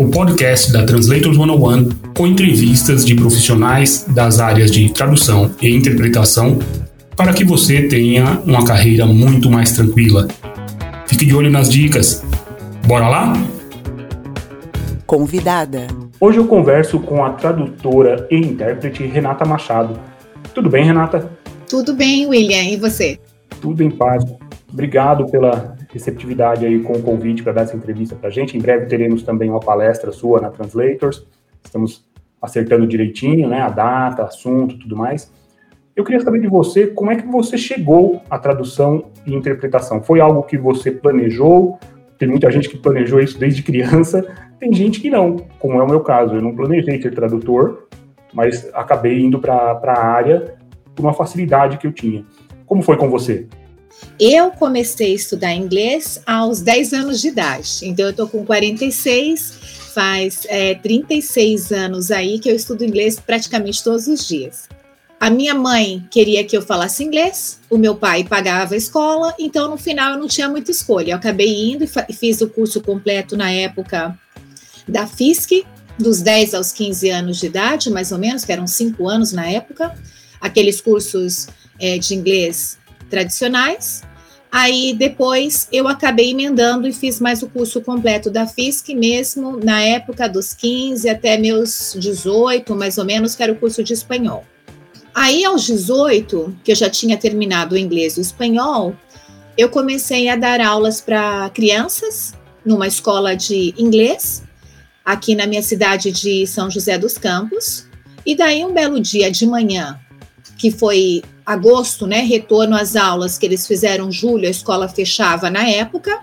o podcast da Translators 101 com entrevistas de profissionais das áreas de tradução e interpretação para que você tenha uma carreira muito mais tranquila. Fique de olho nas dicas. Bora lá? Convidada. Hoje eu converso com a tradutora e intérprete Renata Machado. Tudo bem, Renata? Tudo bem, William. E você? Tudo em paz. Obrigado pela receptividade aí com o convite para dar essa entrevista para a gente. Em breve teremos também uma palestra sua na Translators. Estamos acertando direitinho, né, a data, assunto, tudo mais. Eu queria saber de você como é que você chegou à tradução e interpretação. Foi algo que você planejou? Tem muita gente que planejou isso desde criança. Tem gente que não, como é o meu caso. Eu não planejei ser tradutor, mas acabei indo para a área por uma facilidade que eu tinha. Como foi com você? Eu comecei a estudar inglês aos 10 anos de idade, então eu tô com 46, faz é, 36 anos aí que eu estudo inglês praticamente todos os dias. A minha mãe queria que eu falasse inglês, o meu pai pagava a escola, então no final eu não tinha muita escolha. Eu acabei indo e fiz o curso completo na época da FISC, dos 10 aos 15 anos de idade, mais ou menos, que eram 5 anos na época, aqueles cursos é, de inglês tradicionais. Aí depois eu acabei emendando e fiz mais o curso completo da FISC mesmo na época dos 15 até meus 18, mais ou menos, que era o curso de espanhol. Aí aos 18, que eu já tinha terminado o inglês e o espanhol, eu comecei a dar aulas para crianças numa escola de inglês aqui na minha cidade de São José dos Campos. E daí um belo dia de manhã, que foi agosto, né, retorno às aulas que eles fizeram julho, a escola fechava na época,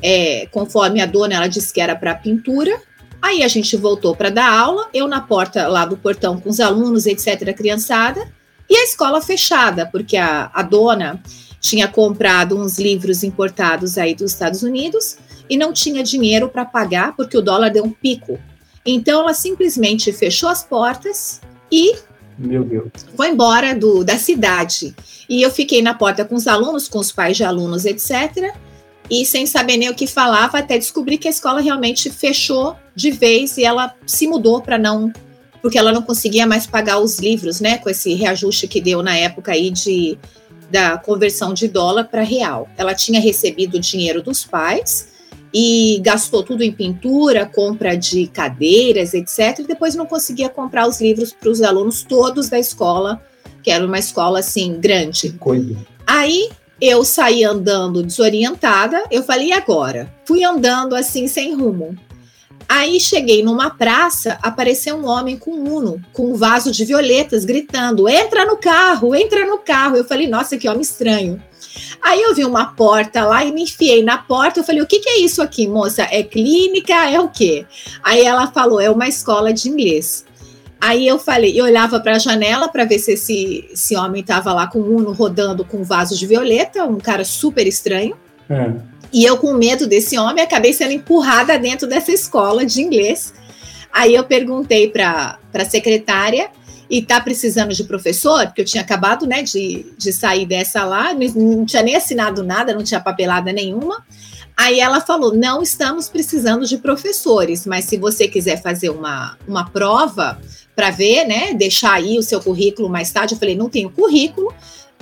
é, conforme a dona ela disse que era para pintura. Aí a gente voltou para dar aula, eu na porta lá do portão com os alunos, etc, a criançada, e a escola fechada, porque a, a dona tinha comprado uns livros importados aí dos Estados Unidos e não tinha dinheiro para pagar porque o dólar deu um pico. Então ela simplesmente fechou as portas e meu Deus. Foi embora do, da cidade. E eu fiquei na porta com os alunos, com os pais de alunos, etc. E sem saber nem o que falava, até descobri que a escola realmente fechou de vez e ela se mudou para não. Porque ela não conseguia mais pagar os livros, né? Com esse reajuste que deu na época aí de, da conversão de dólar para real. Ela tinha recebido o dinheiro dos pais e gastou tudo em pintura, compra de cadeiras, etc. E depois não conseguia comprar os livros para os alunos todos da escola, que era uma escola assim grande. Coisa. Aí eu saí andando desorientada, eu falei, e agora? Fui andando assim sem rumo. Aí cheguei numa praça, apareceu um homem com um uno, com um vaso de violetas, gritando: entra no carro, entra no carro. Eu falei, nossa, que homem estranho. Aí eu vi uma porta lá e me enfiei na porta. Eu falei: o que, que é isso aqui, moça? É clínica? É o quê? Aí ela falou: é uma escola de inglês. Aí eu falei, eu olhava para a janela para ver se esse, esse homem estava lá com o Uno rodando com vasos de violeta, um cara super estranho. É. E eu, com medo desse homem, acabei sendo empurrada dentro dessa escola de inglês. Aí eu perguntei para a secretária e tá precisando de professor, porque eu tinha acabado, né, de, de sair dessa lá, não, tinha nem assinado nada, não tinha papelada nenhuma. Aí ela falou: não estamos precisando de professores, mas se você quiser fazer uma, uma prova para ver, né, deixar aí o seu currículo mais tarde, eu falei: não tenho currículo.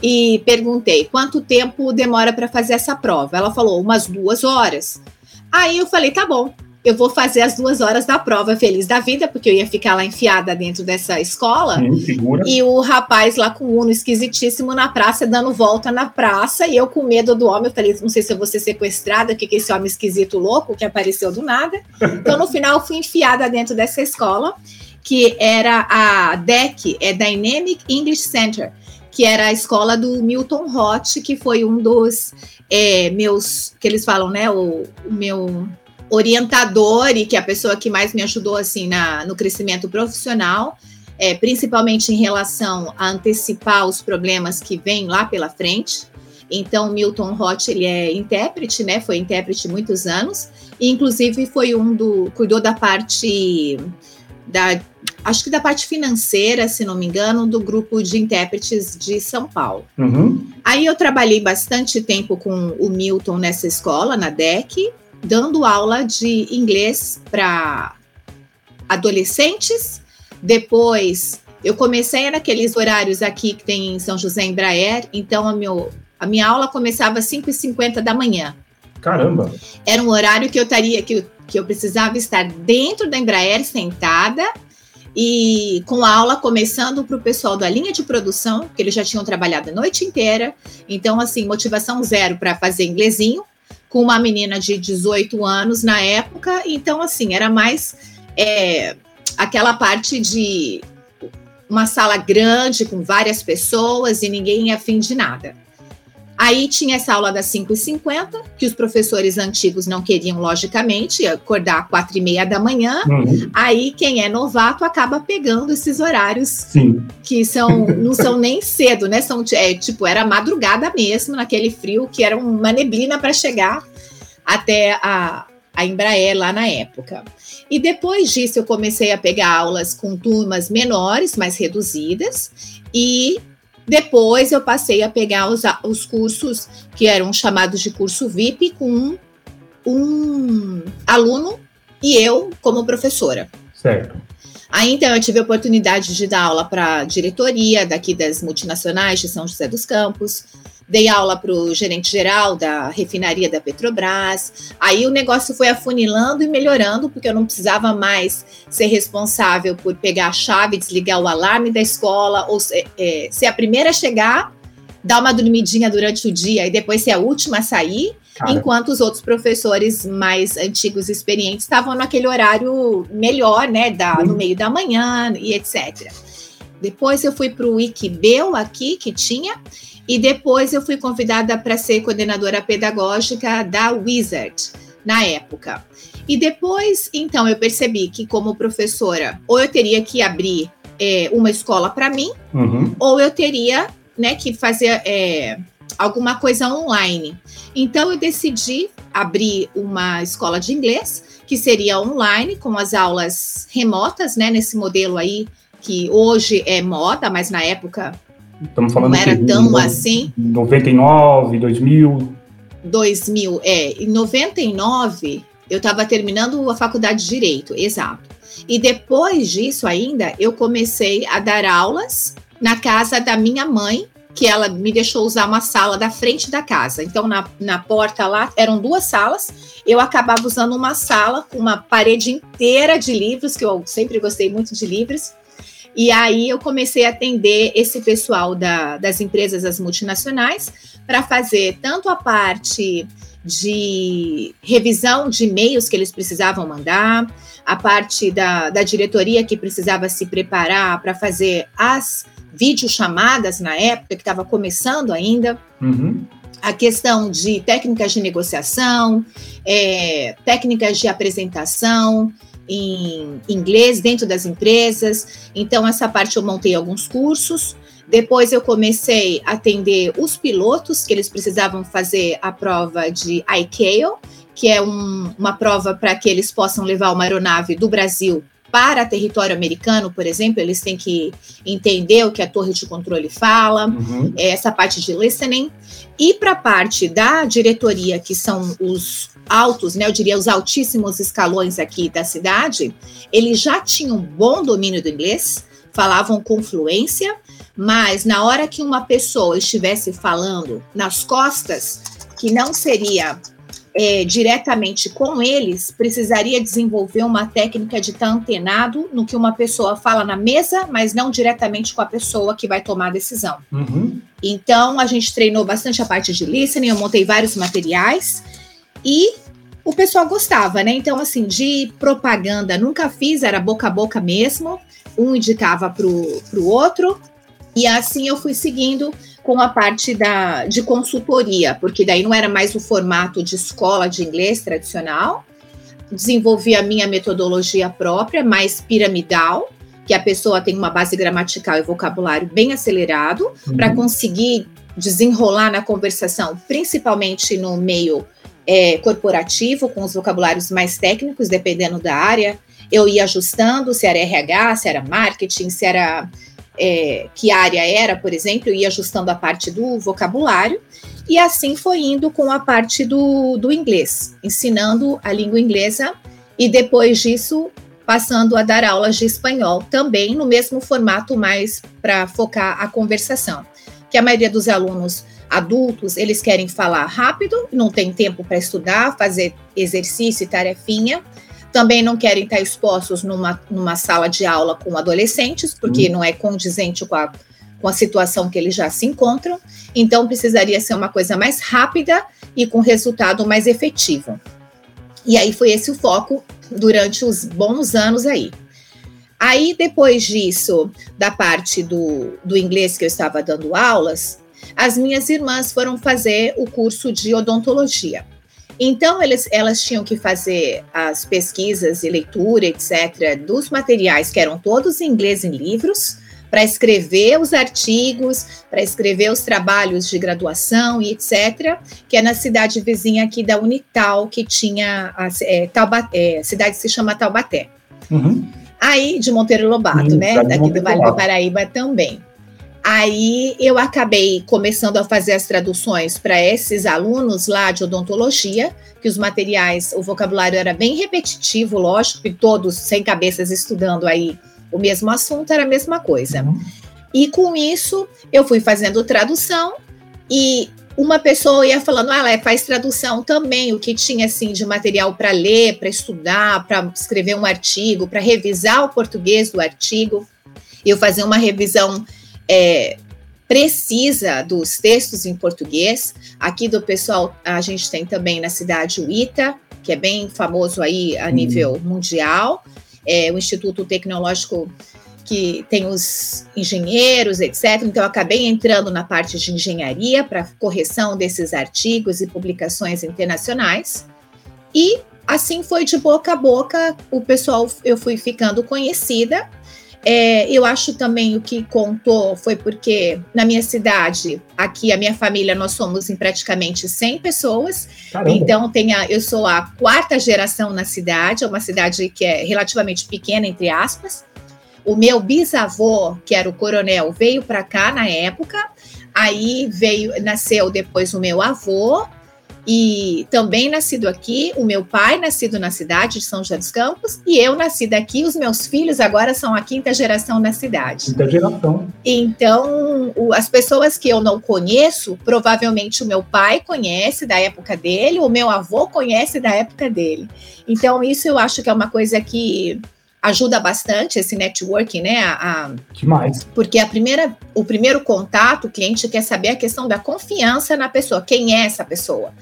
E perguntei quanto tempo demora para fazer essa prova. Ela falou: umas duas horas. Aí eu falei: tá bom eu vou fazer as duas horas da prova feliz da vida, porque eu ia ficar lá enfiada dentro dessa escola. Sim, e o rapaz lá com o Uno esquisitíssimo na praça, dando volta na praça, e eu com medo do homem, eu falei, não sei se eu vou ser sequestrada, o que, que esse homem esquisito louco que apareceu do nada. Então, no final, eu fui enfiada dentro dessa escola, que era a DEC, é Dynamic English Center, que era a escola do Milton Roth, que foi um dos é, meus, que eles falam, né, o, o meu orientador e que é a pessoa que mais me ajudou assim na, no crescimento profissional, é, principalmente em relação a antecipar os problemas que vêm lá pela frente. Então, Milton Roth, ele é intérprete, né? Foi intérprete muitos anos, e inclusive foi um do cuidou da parte da acho que da parte financeira, se não me engano, do grupo de intérpretes de São Paulo. Uhum. Aí eu trabalhei bastante tempo com o Milton nessa escola, na DEC, dando aula de inglês para adolescentes. Depois eu comecei naqueles horários aqui que tem em São José Embraer, então a, meu, a minha aula começava às 5h50 da manhã. Caramba! Era um horário que eu estaria, que, que eu precisava estar dentro da Embraer sentada e com a aula começando para o pessoal da linha de produção, que eles já tinham trabalhado a noite inteira. Então, assim, motivação zero para fazer inglesinho, com uma menina de 18 anos na época. Então, assim, era mais é, aquela parte de uma sala grande com várias pessoas e ninguém afim de nada. Aí tinha essa aula das 5h50, que os professores antigos não queriam, logicamente, acordar às 4h30 da manhã. Uhum. Aí quem é novato acaba pegando esses horários Sim. que são não são nem cedo, né? São é, tipo, era madrugada mesmo, naquele frio, que era uma neblina para chegar até a, a Embraer lá na época. E depois disso eu comecei a pegar aulas com turmas menores, mais reduzidas, e depois eu passei a pegar os, os cursos que eram chamados de curso VIP com um, um aluno e eu como professora. Certo. Aí então eu tive a oportunidade de dar aula para a diretoria daqui das multinacionais de São José dos Campos, dei aula para o gerente geral da refinaria da Petrobras. Aí o negócio foi afunilando e melhorando, porque eu não precisava mais ser responsável por pegar a chave, desligar o alarme da escola, ou ser, é, ser a primeira a chegar, dar uma dormidinha durante o dia e depois ser a última a sair. Cara. Enquanto os outros professores mais antigos e experientes estavam naquele horário melhor, né, da, no meio da manhã e etc. Depois eu fui para o Wikibeu aqui, que tinha, e depois eu fui convidada para ser coordenadora pedagógica da Wizard, na época. E depois, então, eu percebi que, como professora, ou eu teria que abrir é, uma escola para mim, uhum. ou eu teria né, que fazer é, alguma coisa online. Então, eu decidi abrir uma escola de inglês, que seria online, com as aulas remotas, né, nesse modelo aí, que hoje é moda, mas na época Estamos falando não era que, tão assim. 99, 2000. 2000, é. Em 99, eu estava terminando a faculdade de Direito, exato. E depois disso ainda, eu comecei a dar aulas na casa da minha mãe, que ela me deixou usar uma sala da frente da casa. Então, na, na porta lá, eram duas salas. Eu acabava usando uma sala com uma parede inteira de livros, que eu sempre gostei muito de livros. E aí eu comecei a atender esse pessoal da, das empresas, das multinacionais, para fazer tanto a parte de revisão de e-mails que eles precisavam mandar, a parte da, da diretoria que precisava se preparar para fazer as videochamadas na época, que estava começando ainda. Uhum. A questão de técnicas de negociação, é, técnicas de apresentação, em inglês dentro das empresas. Então, essa parte eu montei alguns cursos. Depois eu comecei a atender os pilotos que eles precisavam fazer a prova de ICAO, que é um, uma prova para que eles possam levar uma aeronave do Brasil para território americano, por exemplo, eles têm que entender o que a torre de controle fala, uhum. É essa parte de listening. E para a parte da diretoria, que são os altos, né, eu diria os altíssimos escalões aqui da cidade, eles já tinham um bom domínio do inglês, falavam com fluência, mas na hora que uma pessoa estivesse falando nas costas, que não seria é, diretamente com eles, precisaria desenvolver uma técnica de estar antenado no que uma pessoa fala na mesa, mas não diretamente com a pessoa que vai tomar a decisão. Uhum. Então, a gente treinou bastante a parte de listening, eu montei vários materiais e o pessoal gostava, né? Então, assim, de propaganda nunca fiz, era boca a boca mesmo, um indicava para o outro, e assim eu fui seguindo com a parte da, de consultoria, porque daí não era mais o formato de escola de inglês tradicional. desenvolvi a minha metodologia própria, mais piramidal, que a pessoa tem uma base gramatical e vocabulário bem acelerado, uhum. para conseguir desenrolar na conversação, principalmente no meio é, corporativo, com os vocabulários mais técnicos, dependendo da área. Eu ia ajustando se era RH, se era marketing, se era. É, que área era, por exemplo, ia ajustando a parte do vocabulário. E assim foi indo com a parte do, do inglês, ensinando a língua inglesa. E depois disso, passando a dar aulas de espanhol, também no mesmo formato, mais para focar a conversação. Que a maioria dos alunos adultos, eles querem falar rápido, não tem tempo para estudar, fazer exercício e tarefinha. Também não querem estar expostos numa, numa sala de aula com adolescentes, porque uhum. não é condizente com a, com a situação que eles já se encontram. Então, precisaria ser uma coisa mais rápida e com resultado mais efetivo. E aí foi esse o foco durante os bons anos aí. Aí, depois disso, da parte do, do inglês que eu estava dando aulas, as minhas irmãs foram fazer o curso de odontologia. Então, eles, elas tinham que fazer as pesquisas e leitura, etc., dos materiais que eram todos em inglês em livros, para escrever os artigos, para escrever os trabalhos de graduação e etc., que é na cidade vizinha aqui da Unital, que tinha a, é, Taubaté, a cidade se chama Taubaté. Uhum. Aí, de Monteiro Lobato, né? Daqui do Vale do Paraíba também. Aí eu acabei começando a fazer as traduções para esses alunos lá de odontologia, que os materiais, o vocabulário era bem repetitivo, lógico, e todos sem cabeças estudando aí o mesmo assunto, era a mesma coisa. Uhum. E com isso eu fui fazendo tradução e uma pessoa ia falando, ah, ela faz tradução também, o que tinha assim de material para ler, para estudar, para escrever um artigo, para revisar o português do artigo. Eu fazia uma revisão é, precisa dos textos em português. Aqui do pessoal, a gente tem também na cidade o ITA, que é bem famoso aí a nível mundial, é o Instituto Tecnológico que tem os engenheiros, etc. Então, eu acabei entrando na parte de engenharia para correção desses artigos e publicações internacionais. E assim foi de boca a boca, o pessoal, eu fui ficando conhecida é, eu acho também o que contou foi porque na minha cidade, aqui a minha família, nós somos em praticamente 100 pessoas. Caramba. Então tem a, eu sou a quarta geração na cidade, é uma cidade que é relativamente pequena entre aspas. O meu bisavô, que era o coronel, veio para cá na época. Aí veio, nasceu depois o meu avô, e também nascido aqui, o meu pai nascido na cidade de São José dos Campos e eu nascida aqui, os meus filhos agora são a quinta geração na cidade. Quinta geração. Então, o, as pessoas que eu não conheço, provavelmente o meu pai conhece da época dele, o meu avô conhece da época dele. Então, isso eu acho que é uma coisa que ajuda bastante esse networking, né? A, a, Demais. Porque a primeira, o primeiro contato, o cliente quer saber a questão da confiança na pessoa. Quem é essa pessoa?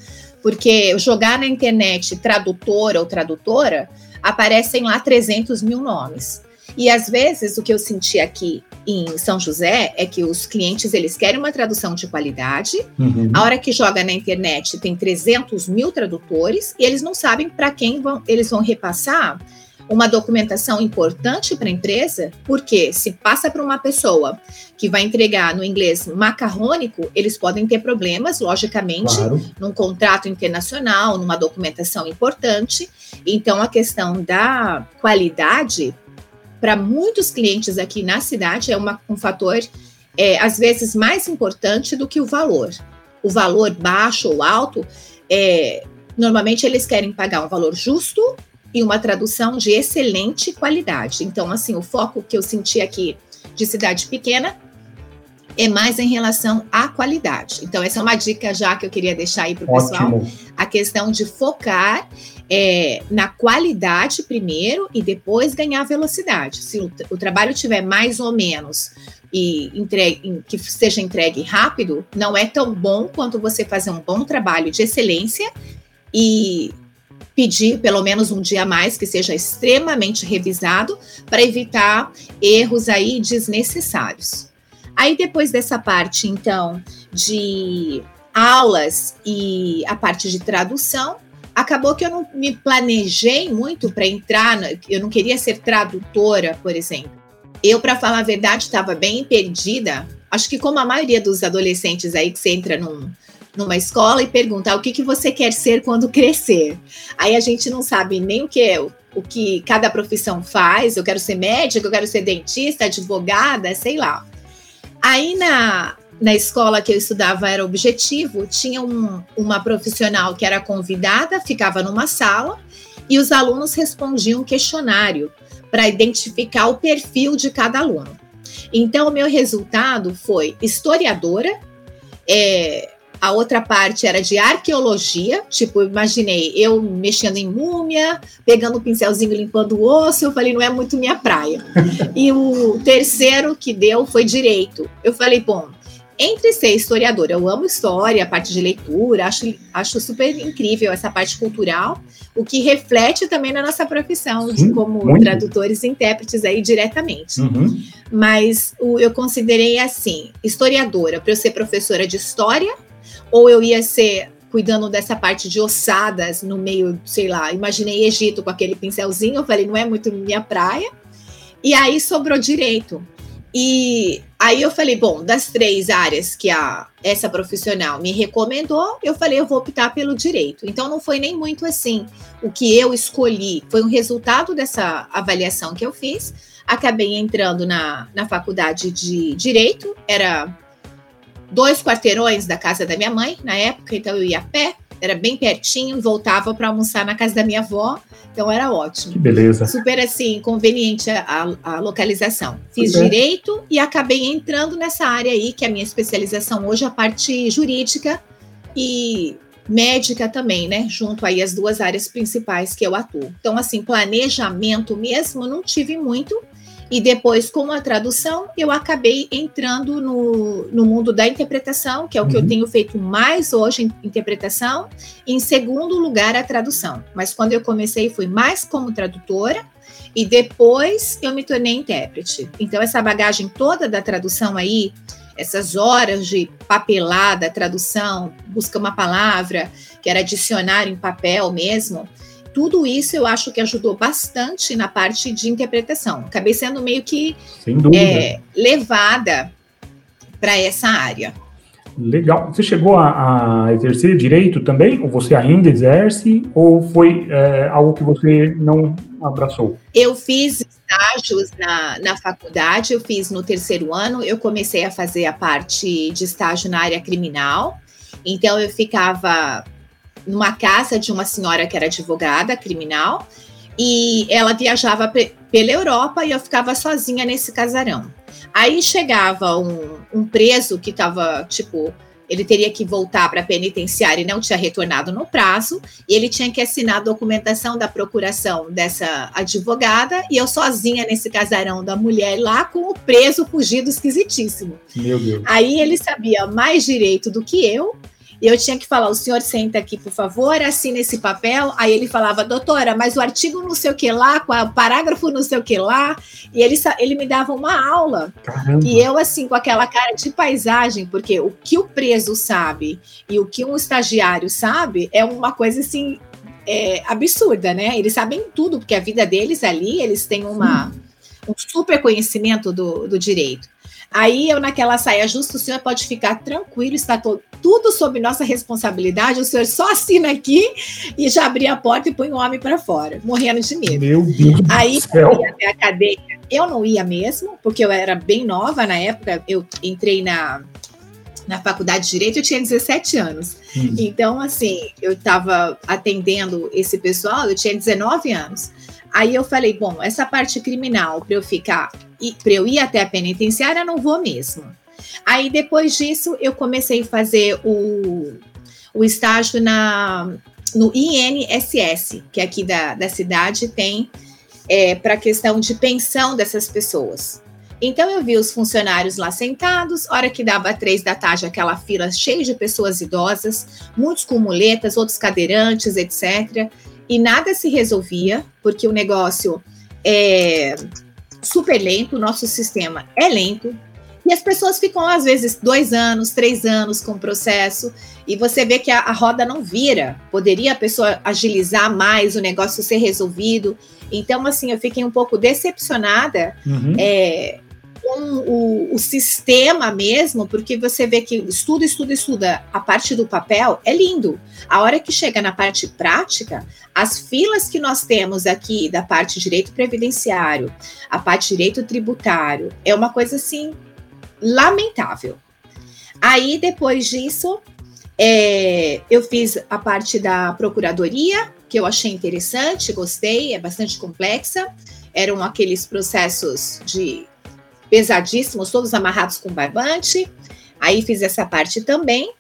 Porque jogar na internet tradutora ou tradutora, aparecem lá 300 mil nomes. E às vezes o que eu senti aqui em São José é que os clientes eles querem uma tradução de qualidade. Uhum. A hora que joga na internet tem 300 mil tradutores e eles não sabem para quem vão, eles vão repassar uma documentação importante para a empresa, porque se passa para uma pessoa que vai entregar no inglês macarrônico, eles podem ter problemas, logicamente, claro. num contrato internacional, numa documentação importante. Então, a questão da qualidade, para muitos clientes aqui na cidade, é uma, um fator, é, às vezes, mais importante do que o valor. O valor baixo ou alto, é, normalmente eles querem pagar um valor justo e uma tradução de excelente qualidade. Então, assim, o foco que eu senti aqui de cidade pequena é mais em relação à qualidade. Então, essa é uma dica já que eu queria deixar aí para o pessoal. A questão de focar é, na qualidade primeiro e depois ganhar velocidade. Se o, o trabalho tiver mais ou menos e entregue, que seja entregue rápido, não é tão bom quanto você fazer um bom trabalho de excelência e pedir pelo menos um dia a mais que seja extremamente revisado para evitar erros aí desnecessários. Aí depois dessa parte, então, de aulas e a parte de tradução, acabou que eu não me planejei muito para entrar, eu não queria ser tradutora, por exemplo. Eu, para falar a verdade, estava bem perdida. Acho que como a maioria dos adolescentes aí que você entra num, numa escola e pergunta o que, que você quer ser quando crescer. Aí a gente não sabe nem o que é, o que cada profissão faz. Eu quero ser médica, eu quero ser dentista, advogada, sei lá. Aí na, na escola que eu estudava era objetivo, tinha um, uma profissional que era convidada, ficava numa sala e os alunos respondiam um questionário para identificar o perfil de cada aluno. Então, o meu resultado foi historiadora, é, a outra parte era de arqueologia, tipo, imaginei eu mexendo em múmia, pegando o um pincelzinho limpando o osso, eu falei, não é muito minha praia. e o terceiro que deu foi direito. Eu falei, bom, entre ser historiadora, eu amo história, a parte de leitura, acho, acho super incrível essa parte cultural, o que reflete também na nossa profissão, Sim, de como muito. tradutores e intérpretes aí diretamente. Uhum. Mas o, eu considerei assim, historiadora, para eu ser professora de história, ou eu ia ser cuidando dessa parte de ossadas no meio, sei lá, imaginei Egito com aquele pincelzinho, eu falei, não é muito minha praia. E aí sobrou direito. E aí eu falei, bom, das três áreas que a essa profissional me recomendou, eu falei, eu vou optar pelo direito. Então não foi nem muito assim o que eu escolhi, foi um resultado dessa avaliação que eu fiz. Acabei entrando na, na faculdade de direito, era dois quarteirões da casa da minha mãe na época, então eu ia a pé, era bem pertinho, voltava para almoçar na casa da minha avó, então era ótimo. Que beleza. Super assim, conveniente a, a localização. Fiz Super. direito e acabei entrando nessa área aí, que é a minha especialização hoje, a parte jurídica e médica também, né? Junto aí as duas áreas principais que eu atuo. Então, assim, planejamento mesmo não tive muito, e depois, com a tradução, eu acabei entrando no, no mundo da interpretação, que é o que eu uhum. tenho feito mais hoje interpretação. Em segundo lugar, a tradução. Mas quando eu comecei, fui mais como tradutora. E depois eu me tornei intérprete. Então, essa bagagem toda da tradução aí, essas horas de papelada, tradução, busca uma palavra, que era dicionário em papel mesmo, tudo isso eu acho que ajudou bastante na parte de interpretação. Acabei sendo meio que é, levada para essa área. Legal. Você chegou a, a, exercer direito também? Ou você ainda exerce? Ou foi é, algo que você não abraçou? Eu fiz estágios na, na faculdade, eu fiz no terceiro ano. Eu comecei a fazer a parte de estágio na área criminal. Então, eu ficava numa casa de uma senhora que era advogada criminal e ela viajava pela Europa e eu ficava sozinha nesse casarão. Aí chegava um, um preso que estava, tipo, ele teria que voltar para a penitenciária e não tinha retornado no prazo, e ele tinha que assinar a documentação da procuração dessa advogada, e eu sozinha nesse casarão da mulher lá com o preso fugido esquisitíssimo. Meu Deus. Aí ele sabia mais direito do que eu, e eu tinha que falar: o senhor senta aqui, por favor, assina esse papel. Aí ele falava, doutora, mas o artigo não sei o que lá, o parágrafo não sei o que lá. E ele, ele me dava uma aula. Caramba. E eu, assim, com aquela cara de paisagem, porque o que o preso sabe e o que um estagiário sabe é uma coisa assim. É, absurda, né? Eles sabem tudo, porque a vida deles ali, eles têm uma, um super conhecimento do, do direito. Aí eu, naquela saia justa, o senhor pode ficar tranquilo, está to tudo sob nossa responsabilidade. O senhor só assina aqui e já abria a porta e põe o homem para fora, morrendo de medo. Meu Deus Aí, do céu. até a cadeia, eu não ia mesmo, porque eu era bem nova na época. Eu entrei na, na faculdade de Direito, eu tinha 17 anos. Hum. Então, assim, eu estava atendendo esse pessoal, eu tinha 19 anos. Aí eu falei, bom, essa parte criminal, para eu ficar, para eu ir até a penitenciária, não vou mesmo. Aí depois disso, eu comecei a fazer o, o estágio na, no INSS, que aqui da, da cidade tem é, para a questão de pensão dessas pessoas. Então eu vi os funcionários lá sentados, hora que dava três da tarde, aquela fila cheia de pessoas idosas, muitos com muletas, outros cadeirantes, etc e nada se resolvia, porque o negócio é super lento, o nosso sistema é lento, E as pessoas ficam às vezes, dois anos, três anos com o processo, e você vê que a, a roda não vira. Poderia a pessoa agilizar mais, o negócio ser resolvido. Então, assim, eu fiquei um pouco decepcionada uhum. é, com o, o, sistema mesmo, porque você vê que estuda, estuda, estuda, a parte do papel é lindo. A hora que chega na parte prática, as filas que nós temos aqui da parte direito previdenciário, a parte direito tributário, é uma coisa assim lamentável. Aí, depois disso, é, eu fiz a parte da procuradoria, que eu achei interessante, gostei, é bastante complexa. Eram aqueles processos de pesadíssimos, todos amarrados com barbante. Aí fiz essa parte também.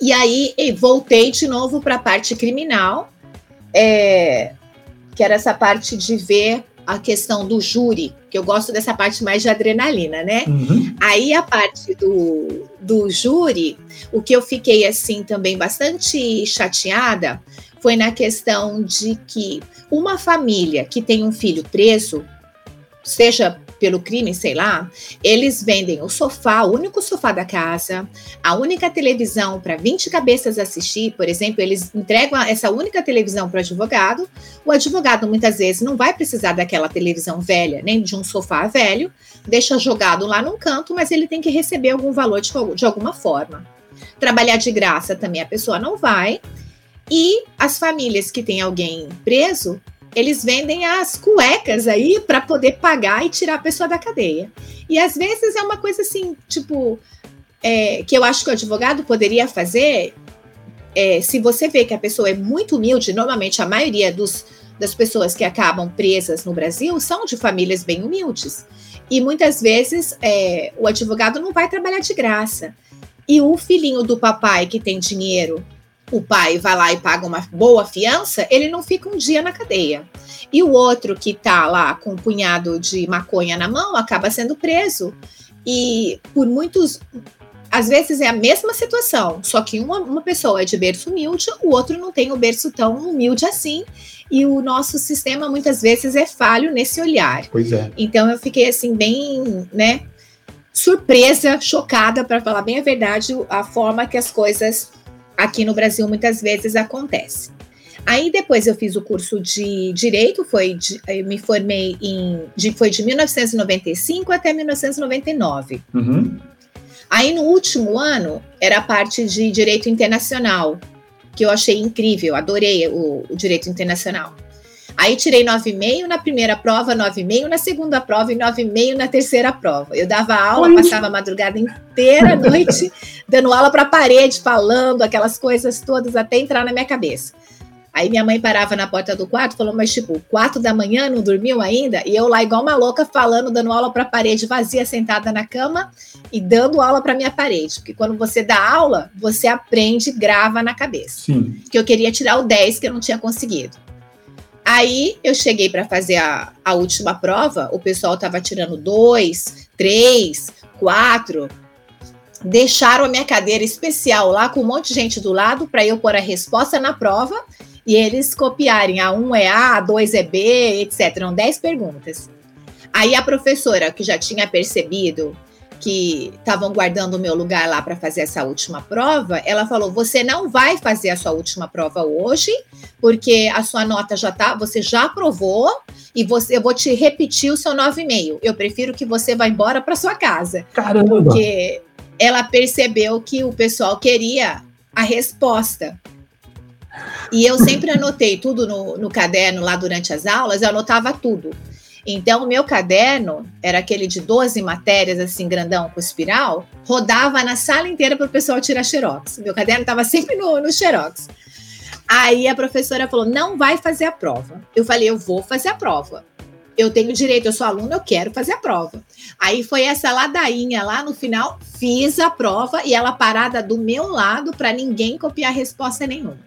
E aí voltei de novo para a parte criminal, é, que era essa parte de ver a questão do júri, que eu gosto dessa parte mais de adrenalina, né? Uhum. Aí a parte do, do júri, o que eu fiquei assim também bastante chateada foi na questão de que uma família que tem um filho preso, seja pelo crime, sei lá, eles vendem o sofá, o único sofá da casa, a única televisão para 20 cabeças assistir, por exemplo, eles entregam essa única televisão para o advogado. O advogado muitas vezes não vai precisar daquela televisão velha, nem de um sofá velho, deixa jogado lá num canto, mas ele tem que receber algum valor de, de alguma forma. Trabalhar de graça também a pessoa não vai. E as famílias que têm alguém preso eles vendem as cuecas aí para poder pagar e tirar a pessoa da cadeia. E às vezes é uma coisa assim, tipo, é, que eu acho que o advogado poderia fazer. É, se você vê que a pessoa é muito humilde, normalmente a maioria dos, das pessoas que acabam presas no Brasil são de famílias bem humildes. E muitas vezes é, o advogado não vai trabalhar de graça. E o filhinho do papai que tem dinheiro o pai vai lá e paga uma boa fiança, ele não fica um dia na cadeia. E o outro que está lá com um punhado de maconha na mão acaba sendo preso. E por muitos. Às vezes é a mesma situação, só que uma, uma pessoa é de berço humilde, o outro não tem o berço tão humilde assim. E o nosso sistema muitas vezes é falho nesse olhar. Pois é. Então eu fiquei assim, bem, né, surpresa, chocada, para falar bem a verdade, a forma que as coisas aqui no Brasil muitas vezes acontece. Aí depois eu fiz o curso de direito, foi de, me formei em de, foi de 1995 até 1999. Uhum. Aí no último ano era a parte de direito internacional, que eu achei incrível, adorei o, o direito internacional. Aí tirei 9,5 na primeira prova, 9,5 na segunda prova e 9,5 na terceira prova. Eu dava aula, Oi. passava a madrugada inteira, a noite, dando aula para a parede, falando aquelas coisas todas até entrar na minha cabeça. Aí minha mãe parava na porta do quarto, falou, mas tipo, quatro da manhã, não dormiu ainda? E eu lá igual uma louca falando, dando aula para a parede vazia, sentada na cama e dando aula para minha parede. Porque quando você dá aula, você aprende, grava na cabeça. Sim. Que eu queria tirar o 10 que eu não tinha conseguido. Aí eu cheguei para fazer a, a última prova, o pessoal estava tirando dois, três, quatro. Deixaram a minha cadeira especial lá com um monte de gente do lado para eu pôr a resposta na prova e eles copiarem. A um é A, a dois é B, etc. Eram dez perguntas. Aí a professora, que já tinha percebido que estavam guardando o meu lugar lá para fazer essa última prova, ela falou: "Você não vai fazer a sua última prova hoje, porque a sua nota já tá, você já aprovou e você eu vou te repetir o seu 9,5. Eu prefiro que você vá embora para sua casa". Caramba. Porque ela percebeu que o pessoal queria a resposta. E eu sempre anotei tudo no, no caderno lá durante as aulas, eu anotava tudo. Então, o meu caderno era aquele de 12 matérias, assim, grandão, com espiral, rodava na sala inteira para o pessoal tirar xerox. Meu caderno estava sempre no, no xerox. Aí a professora falou: não vai fazer a prova. Eu falei: eu vou fazer a prova. Eu tenho direito, eu sou aluna, eu quero fazer a prova. Aí foi essa ladainha lá no final, fiz a prova e ela parada do meu lado para ninguém copiar resposta nenhuma.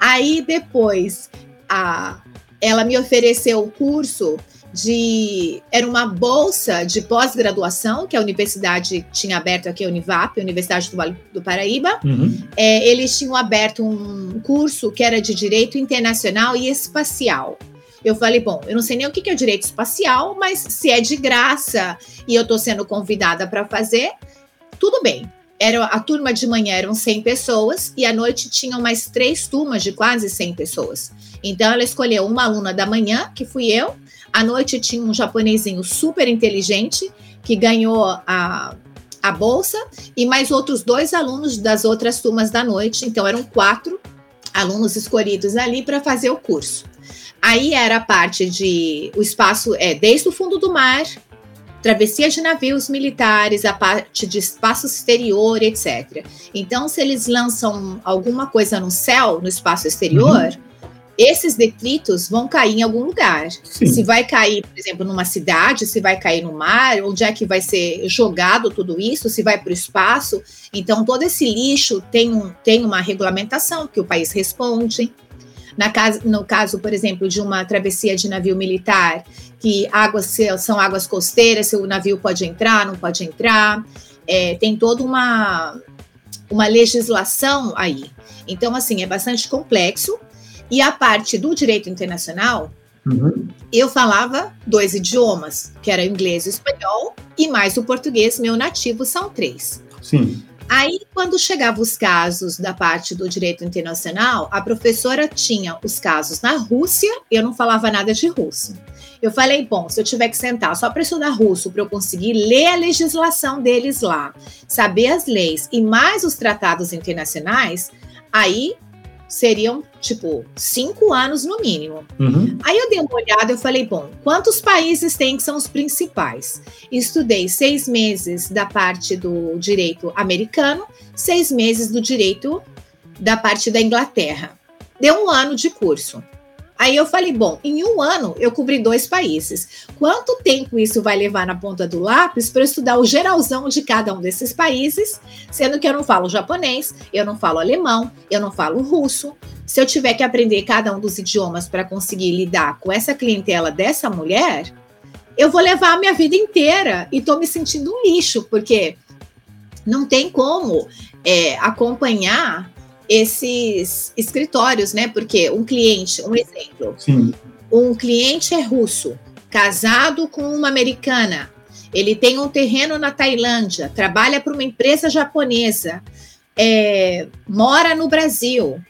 Aí depois a, ela me ofereceu o curso de era uma bolsa de pós-graduação que a universidade tinha aberto aqui, a Univap, a Universidade do Vale do Paraíba. Uhum. É, eles tinham aberto um curso que era de Direito Internacional e Espacial. Eu falei, bom, eu não sei nem o que é direito espacial, mas se é de graça e eu estou sendo convidada para fazer, tudo bem. Era, a turma de manhã eram 100 pessoas e à noite tinham mais três turmas de quase 100 pessoas. Então ela escolheu uma aluna da manhã, que fui eu. À noite tinha um japonesinho super inteligente que ganhou a, a bolsa e mais outros dois alunos das outras turmas da noite. Então eram quatro alunos escolhidos ali para fazer o curso. Aí era a parte de o espaço é desde o fundo do mar travessia de navios militares, a parte de espaço exterior, etc. Então, se eles lançam alguma coisa no céu, no espaço exterior, uhum. Esses detritos vão cair em algum lugar. Sim. Se vai cair, por exemplo, numa cidade, se vai cair no mar, onde é que vai ser jogado tudo isso, se vai para o espaço. Então, todo esse lixo tem, um, tem uma regulamentação que o país responde. Na casa, no caso, por exemplo, de uma travessia de navio militar, que águas são águas costeiras, se o navio pode entrar, não pode entrar, é, tem toda uma, uma legislação aí. Então, assim, é bastante complexo. E a parte do direito internacional, uhum. eu falava dois idiomas, que era inglês e espanhol, e mais o português, meu nativo, são três. Sim. Aí, quando chegavam os casos da parte do direito internacional, a professora tinha os casos na Rússia, eu não falava nada de russo. Eu falei, bom, se eu tiver que sentar só para estudar russo, para eu conseguir ler a legislação deles lá, saber as leis e mais os tratados internacionais, aí seriam, tipo, cinco anos no mínimo. Uhum. Aí eu dei uma olhada e falei, bom, quantos países tem que são os principais? Estudei seis meses da parte do direito americano, seis meses do direito da parte da Inglaterra. Deu um ano de curso. Aí eu falei, bom, em um ano eu cobri dois países. Quanto tempo isso vai levar na ponta do lápis para estudar o geralzão de cada um desses países, sendo que eu não falo japonês, eu não falo alemão, eu não falo russo. Se eu tiver que aprender cada um dos idiomas para conseguir lidar com essa clientela dessa mulher, eu vou levar a minha vida inteira e estou me sentindo um lixo, porque não tem como é, acompanhar esses escritórios, né? Porque um cliente, um exemplo, Sim. um cliente é russo, casado com uma americana, ele tem um terreno na Tailândia, trabalha para uma empresa japonesa, é, mora no Brasil,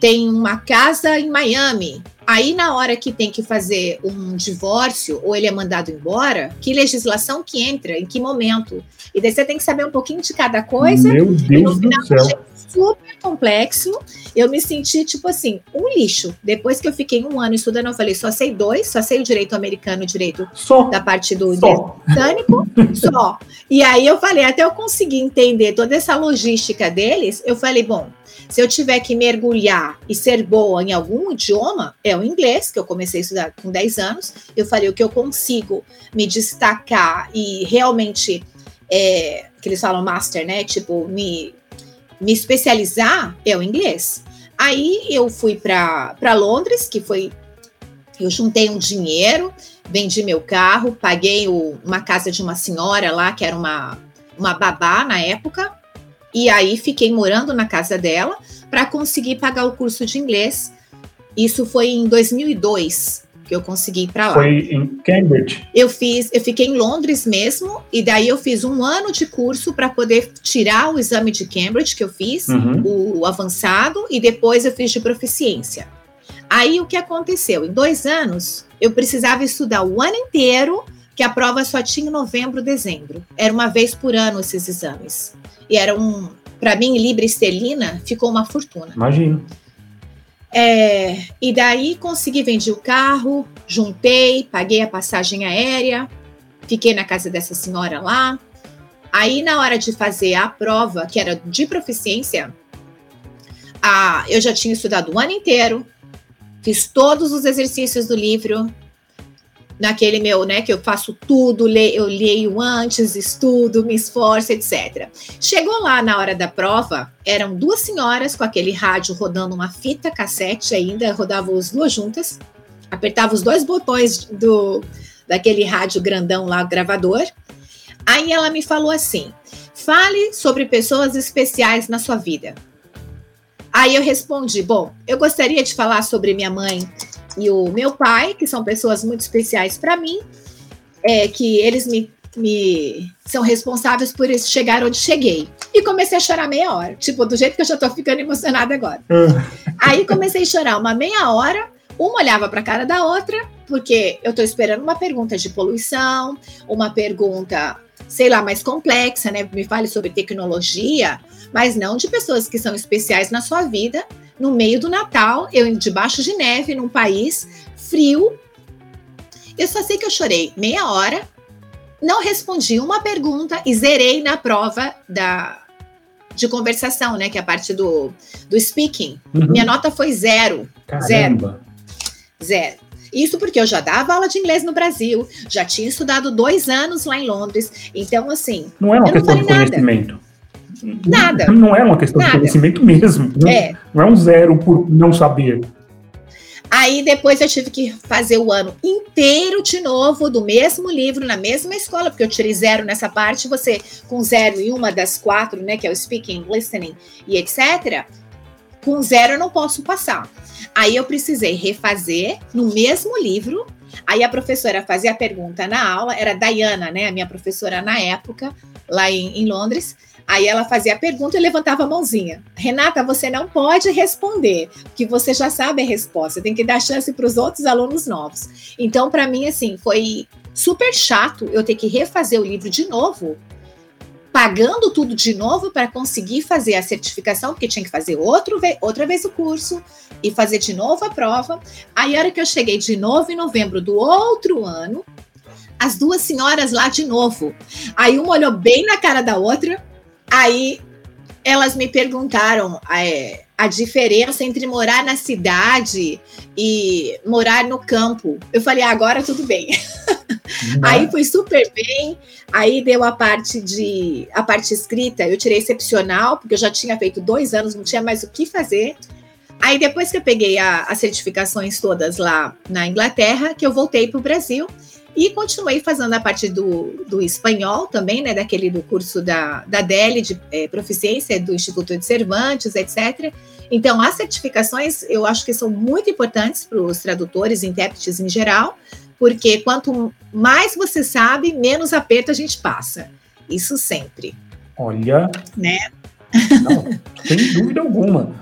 tem uma casa em Miami. Aí, na hora que tem que fazer um divórcio ou ele é mandado embora, que legislação que entra, em que momento? E daí você tem que saber um pouquinho de cada coisa. Meu Deus do céu super complexo. Eu me senti, tipo assim, um lixo. Depois que eu fiquei um ano estudando, eu falei, só sei dois, só sei o direito americano, o direito só. da parte do britânico, só. E aí eu falei, até eu conseguir entender toda essa logística deles, eu falei, bom, se eu tiver que mergulhar e ser boa em algum idioma, é o inglês, que eu comecei a estudar com 10 anos. Eu falei, o que eu consigo me destacar e realmente, é, que eles falam master, né? Tipo, me me especializar é o inglês. Aí eu fui para Londres, que foi. Eu juntei um dinheiro, vendi meu carro, paguei o, uma casa de uma senhora lá, que era uma, uma babá na época, e aí fiquei morando na casa dela para conseguir pagar o curso de inglês. Isso foi em 2002 que eu consegui ir para lá. Foi em Cambridge? Eu fiz, eu fiquei em Londres mesmo, e daí eu fiz um ano de curso para poder tirar o exame de Cambridge que eu fiz, uhum. o, o avançado, e depois eu fiz de proficiência. Aí o que aconteceu? Em dois anos, eu precisava estudar o ano inteiro, que a prova só tinha em novembro, dezembro. Era uma vez por ano esses exames. E era um, para mim, Libra Esterlina, ficou uma fortuna. Imagino. É, e daí consegui vender o carro, juntei, paguei a passagem aérea, fiquei na casa dessa senhora lá. Aí, na hora de fazer a prova, que era de proficiência, a, eu já tinha estudado o ano inteiro, fiz todos os exercícios do livro, naquele meu, né, que eu faço tudo, eu leio antes, estudo, me esforço, etc. Chegou lá na hora da prova, eram duas senhoras com aquele rádio rodando uma fita cassete ainda, rodavam as duas juntas, apertava os dois botões do daquele rádio grandão lá, gravador. Aí ela me falou assim: "Fale sobre pessoas especiais na sua vida". Aí eu respondi: "Bom, eu gostaria de falar sobre minha mãe, e o meu pai, que são pessoas muito especiais para mim, é, que eles me, me são responsáveis por chegar onde cheguei. E comecei a chorar meia hora, tipo, do jeito que eu já tô ficando emocionada agora. Aí comecei a chorar uma meia hora, uma olhava para a cara da outra, porque eu tô esperando uma pergunta de poluição, uma pergunta, sei lá, mais complexa, né? Me fale sobre tecnologia, mas não de pessoas que são especiais na sua vida. No meio do Natal, eu debaixo de neve, num país frio, eu só sei que eu chorei meia hora, não respondi uma pergunta e zerei na prova da, de conversação, né? Que é a parte do, do speaking. Uhum. Minha nota foi zero. Caramba. Zero. Zero. Isso porque eu já dava aula de inglês no Brasil, já tinha estudado dois anos lá em Londres. Então, assim. Não é uma questão de conhecimento. Nada. Não é uma questão nada. de conhecimento mesmo. Não é. não é um zero por não saber. Aí depois eu tive que fazer o ano inteiro de novo, do mesmo livro, na mesma escola, porque eu tirei zero nessa parte, você com zero em uma das quatro, né, que é o speaking, listening e etc., com zero eu não posso passar. Aí eu precisei refazer no mesmo livro. Aí a professora fazia a pergunta na aula, era Diana, né, a minha professora na época, lá em, em Londres. Aí ela fazia a pergunta e levantava a mãozinha. Renata, você não pode responder, porque você já sabe a resposta. Tem que dar chance para os outros alunos novos. Então, para mim, assim, foi super chato eu ter que refazer o livro de novo, pagando tudo de novo para conseguir fazer a certificação, porque tinha que fazer outro, outra vez o curso e fazer de novo a prova. Aí, a hora que eu cheguei de novo em novembro do outro ano, as duas senhoras lá de novo. Aí uma olhou bem na cara da outra Aí elas me perguntaram é, a diferença entre morar na cidade e morar no campo. Eu falei, ah, agora tudo bem. Uhum. Aí foi super bem. Aí deu a parte de a parte escrita, eu tirei excepcional, porque eu já tinha feito dois anos, não tinha mais o que fazer. Aí depois que eu peguei a, as certificações todas lá na Inglaterra, que eu voltei para o Brasil e continuei fazendo a parte do, do espanhol também, né? Daquele do curso da, da DELI, de é, proficiência do Instituto de Cervantes, etc. Então, as certificações eu acho que são muito importantes para os tradutores, intérpretes em geral, porque quanto mais você sabe, menos aperto a gente passa. Isso sempre. Olha. Né? Não, sem dúvida alguma.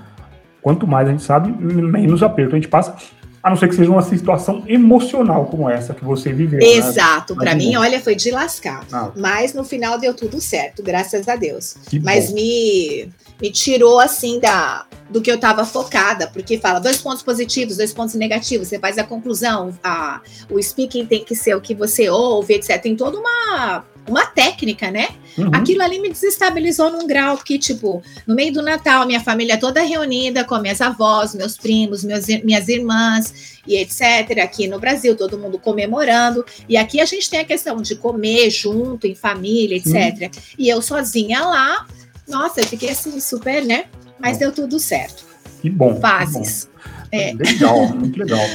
Quanto mais a gente sabe, menos aperto a gente passa a não ser que seja uma situação emocional como essa que você viveu. Né? Exato, né? para mim, olha, foi de lascar. Ah. Mas no final deu tudo certo, graças a Deus. Que Mas me, me tirou assim da do que eu estava focada, porque fala dois pontos positivos, dois pontos negativos, você faz a conclusão, a, o speaking tem que ser o que você ouve, etc. Tem toda uma uma técnica, né? Uhum. Aquilo ali me desestabilizou num grau que, tipo, no meio do Natal, minha família toda reunida com minhas avós, meus primos, meus, minhas irmãs e etc. Aqui no Brasil, todo mundo comemorando. E aqui a gente tem a questão de comer junto, em família, etc. Uhum. E eu sozinha lá, nossa, eu fiquei assim, super, né? Mas deu tudo certo. Que bom. Fases. É. Legal, muito legal.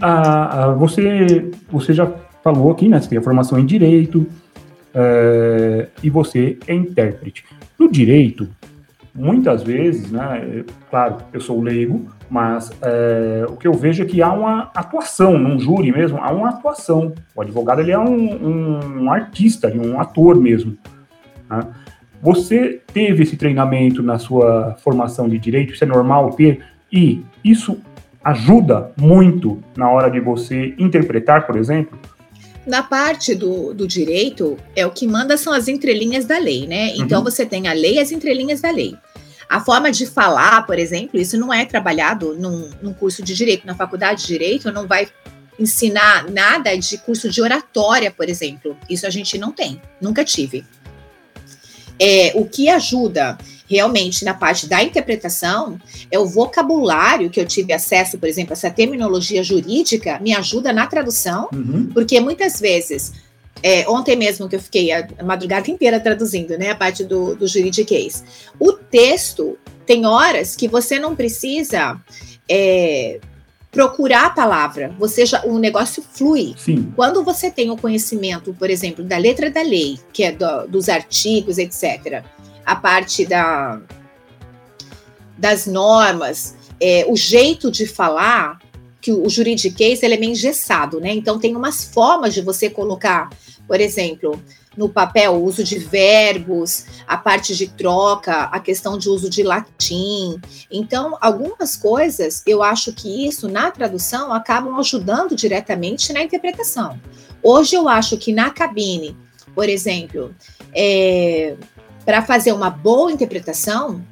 Ah, ah, você, você já falou aqui, né? Você tem a formação em direito, é, e você é intérprete. No direito, muitas vezes, né, claro, eu sou leigo, mas é, o que eu vejo é que há uma atuação, num júri mesmo, há uma atuação. O advogado ele é um, um artista, um ator mesmo. Né? Você teve esse treinamento na sua formação de direito, isso é normal ter, e isso ajuda muito na hora de você interpretar, por exemplo? Na parte do, do direito, é o que manda são as entrelinhas da lei, né? Então uhum. você tem a lei e as entrelinhas da lei. A forma de falar, por exemplo, isso não é trabalhado num, num curso de direito. Na faculdade de direito, não vai ensinar nada de curso de oratória, por exemplo. Isso a gente não tem, nunca tive. É, o que ajuda realmente na parte da interpretação é o vocabulário que eu tive acesso, por exemplo, essa terminologia jurídica me ajuda na tradução, uhum. porque muitas vezes é, ontem mesmo que eu fiquei a, madrugada inteira traduzindo, né, a parte do, do juridiquês. O texto tem horas que você não precisa é, procurar a palavra, você já, o negócio flui. Sim. Quando você tem o conhecimento, por exemplo, da letra da lei, que é do, dos artigos, etc., a parte da, das normas, é, o jeito de falar, que o juridiquês ele é meio engessado, né? Então tem umas formas de você colocar, por exemplo, no papel o uso de verbos, a parte de troca, a questão de uso de latim. Então, algumas coisas eu acho que isso na tradução acabam ajudando diretamente na interpretação. Hoje eu acho que na cabine, por exemplo, é, para fazer uma boa interpretação,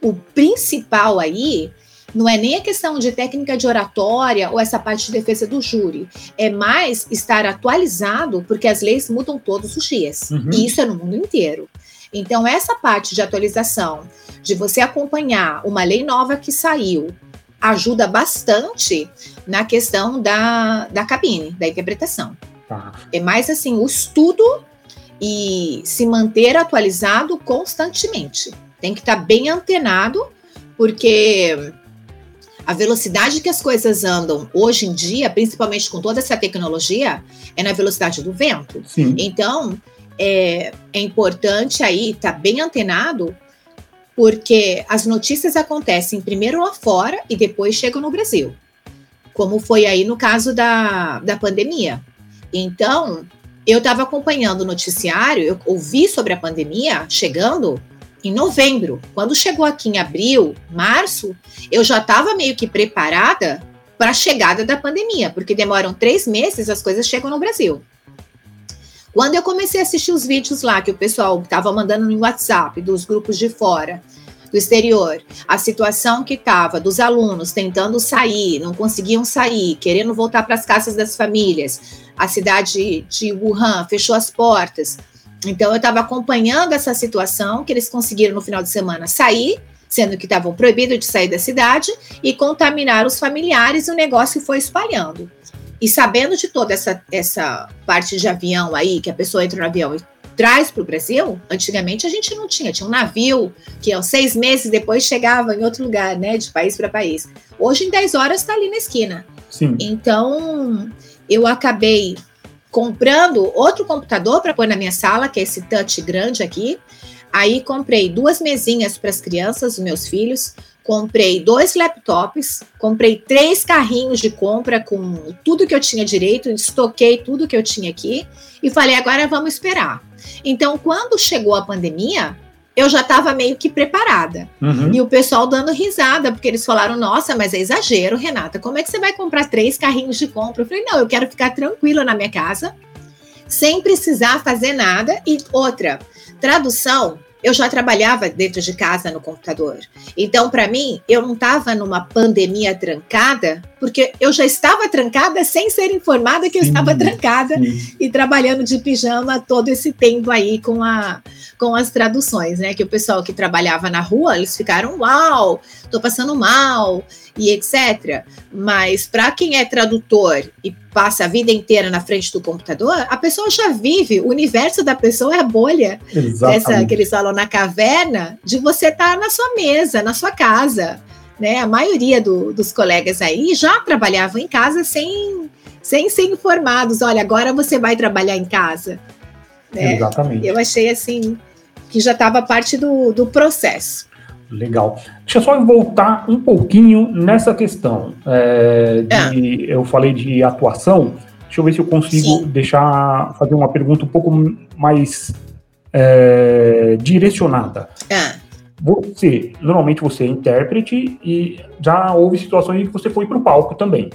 o principal aí não é nem a questão de técnica de oratória ou essa parte de defesa do júri. É mais estar atualizado, porque as leis mudam todos os dias. Uhum. E isso é no mundo inteiro. Então, essa parte de atualização, de você acompanhar uma lei nova que saiu, ajuda bastante na questão da, da cabine, da interpretação. Tá. É mais assim, o estudo e se manter atualizado constantemente. Tem que estar bem antenado, porque a velocidade que as coisas andam hoje em dia, principalmente com toda essa tecnologia, é na velocidade do vento. Sim. Então, é, é importante aí estar tá bem antenado, porque as notícias acontecem primeiro lá fora e depois chegam no Brasil, como foi aí no caso da, da pandemia. Então, eu estava acompanhando o noticiário, eu ouvi sobre a pandemia chegando em novembro. Quando chegou aqui em abril, março, eu já estava meio que preparada para a chegada da pandemia, porque demoram três meses as coisas chegam no Brasil. Quando eu comecei a assistir os vídeos lá que o pessoal estava mandando no WhatsApp dos grupos de fora, do exterior, a situação que estava dos alunos tentando sair, não conseguiam sair, querendo voltar para as casas das famílias, a cidade de Wuhan fechou as portas, então eu estava acompanhando essa situação que eles conseguiram no final de semana sair, sendo que estavam proibidos de sair da cidade e contaminar os familiares, e o negócio foi espalhando. E sabendo de toda essa, essa parte de avião aí, que a pessoa entra no avião e traz para o Brasil, antigamente a gente não tinha, tinha um navio que aos seis meses depois chegava em outro lugar, né, de país para país. Hoje, em 10 horas, está ali na esquina. Sim. Então, eu acabei comprando outro computador para pôr na minha sala, que é esse touch grande aqui. Aí comprei duas mesinhas para as crianças, os meus filhos, comprei dois laptops, comprei três carrinhos de compra com tudo que eu tinha direito, estoquei tudo que eu tinha aqui e falei: agora vamos esperar. Então, quando chegou a pandemia, eu já estava meio que preparada. Uhum. E o pessoal dando risada, porque eles falaram: Nossa, mas é exagero, Renata. Como é que você vai comprar três carrinhos de compra? Eu falei: Não, eu quero ficar tranquila na minha casa, sem precisar fazer nada. E outra, tradução eu já trabalhava dentro de casa no computador. Então, para mim, eu não estava numa pandemia trancada, porque eu já estava trancada sem ser informada que eu estava trancada sim. e trabalhando de pijama todo esse tempo aí com, a, com as traduções, né? Que o pessoal que trabalhava na rua, eles ficaram, uau, tô passando mal e etc. Mas para quem é tradutor e passa a vida inteira na frente do computador, a pessoa já vive, o universo da pessoa é a bolha. Essa que eles falam na caverna, de você estar tá na sua mesa, na sua casa. Né? A maioria do, dos colegas aí já trabalhavam em casa sem, sem ser informados. Olha, agora você vai trabalhar em casa. Né? Exatamente. Eu achei assim que já estava parte do, do processo. Legal. Deixa eu só voltar um pouquinho nessa questão. É, de, é. Eu falei de atuação. Deixa eu ver se eu consigo Sim. deixar fazer uma pergunta um pouco mais é, direcionada. É. Você, normalmente você é intérprete e já houve situações em que você foi para o palco também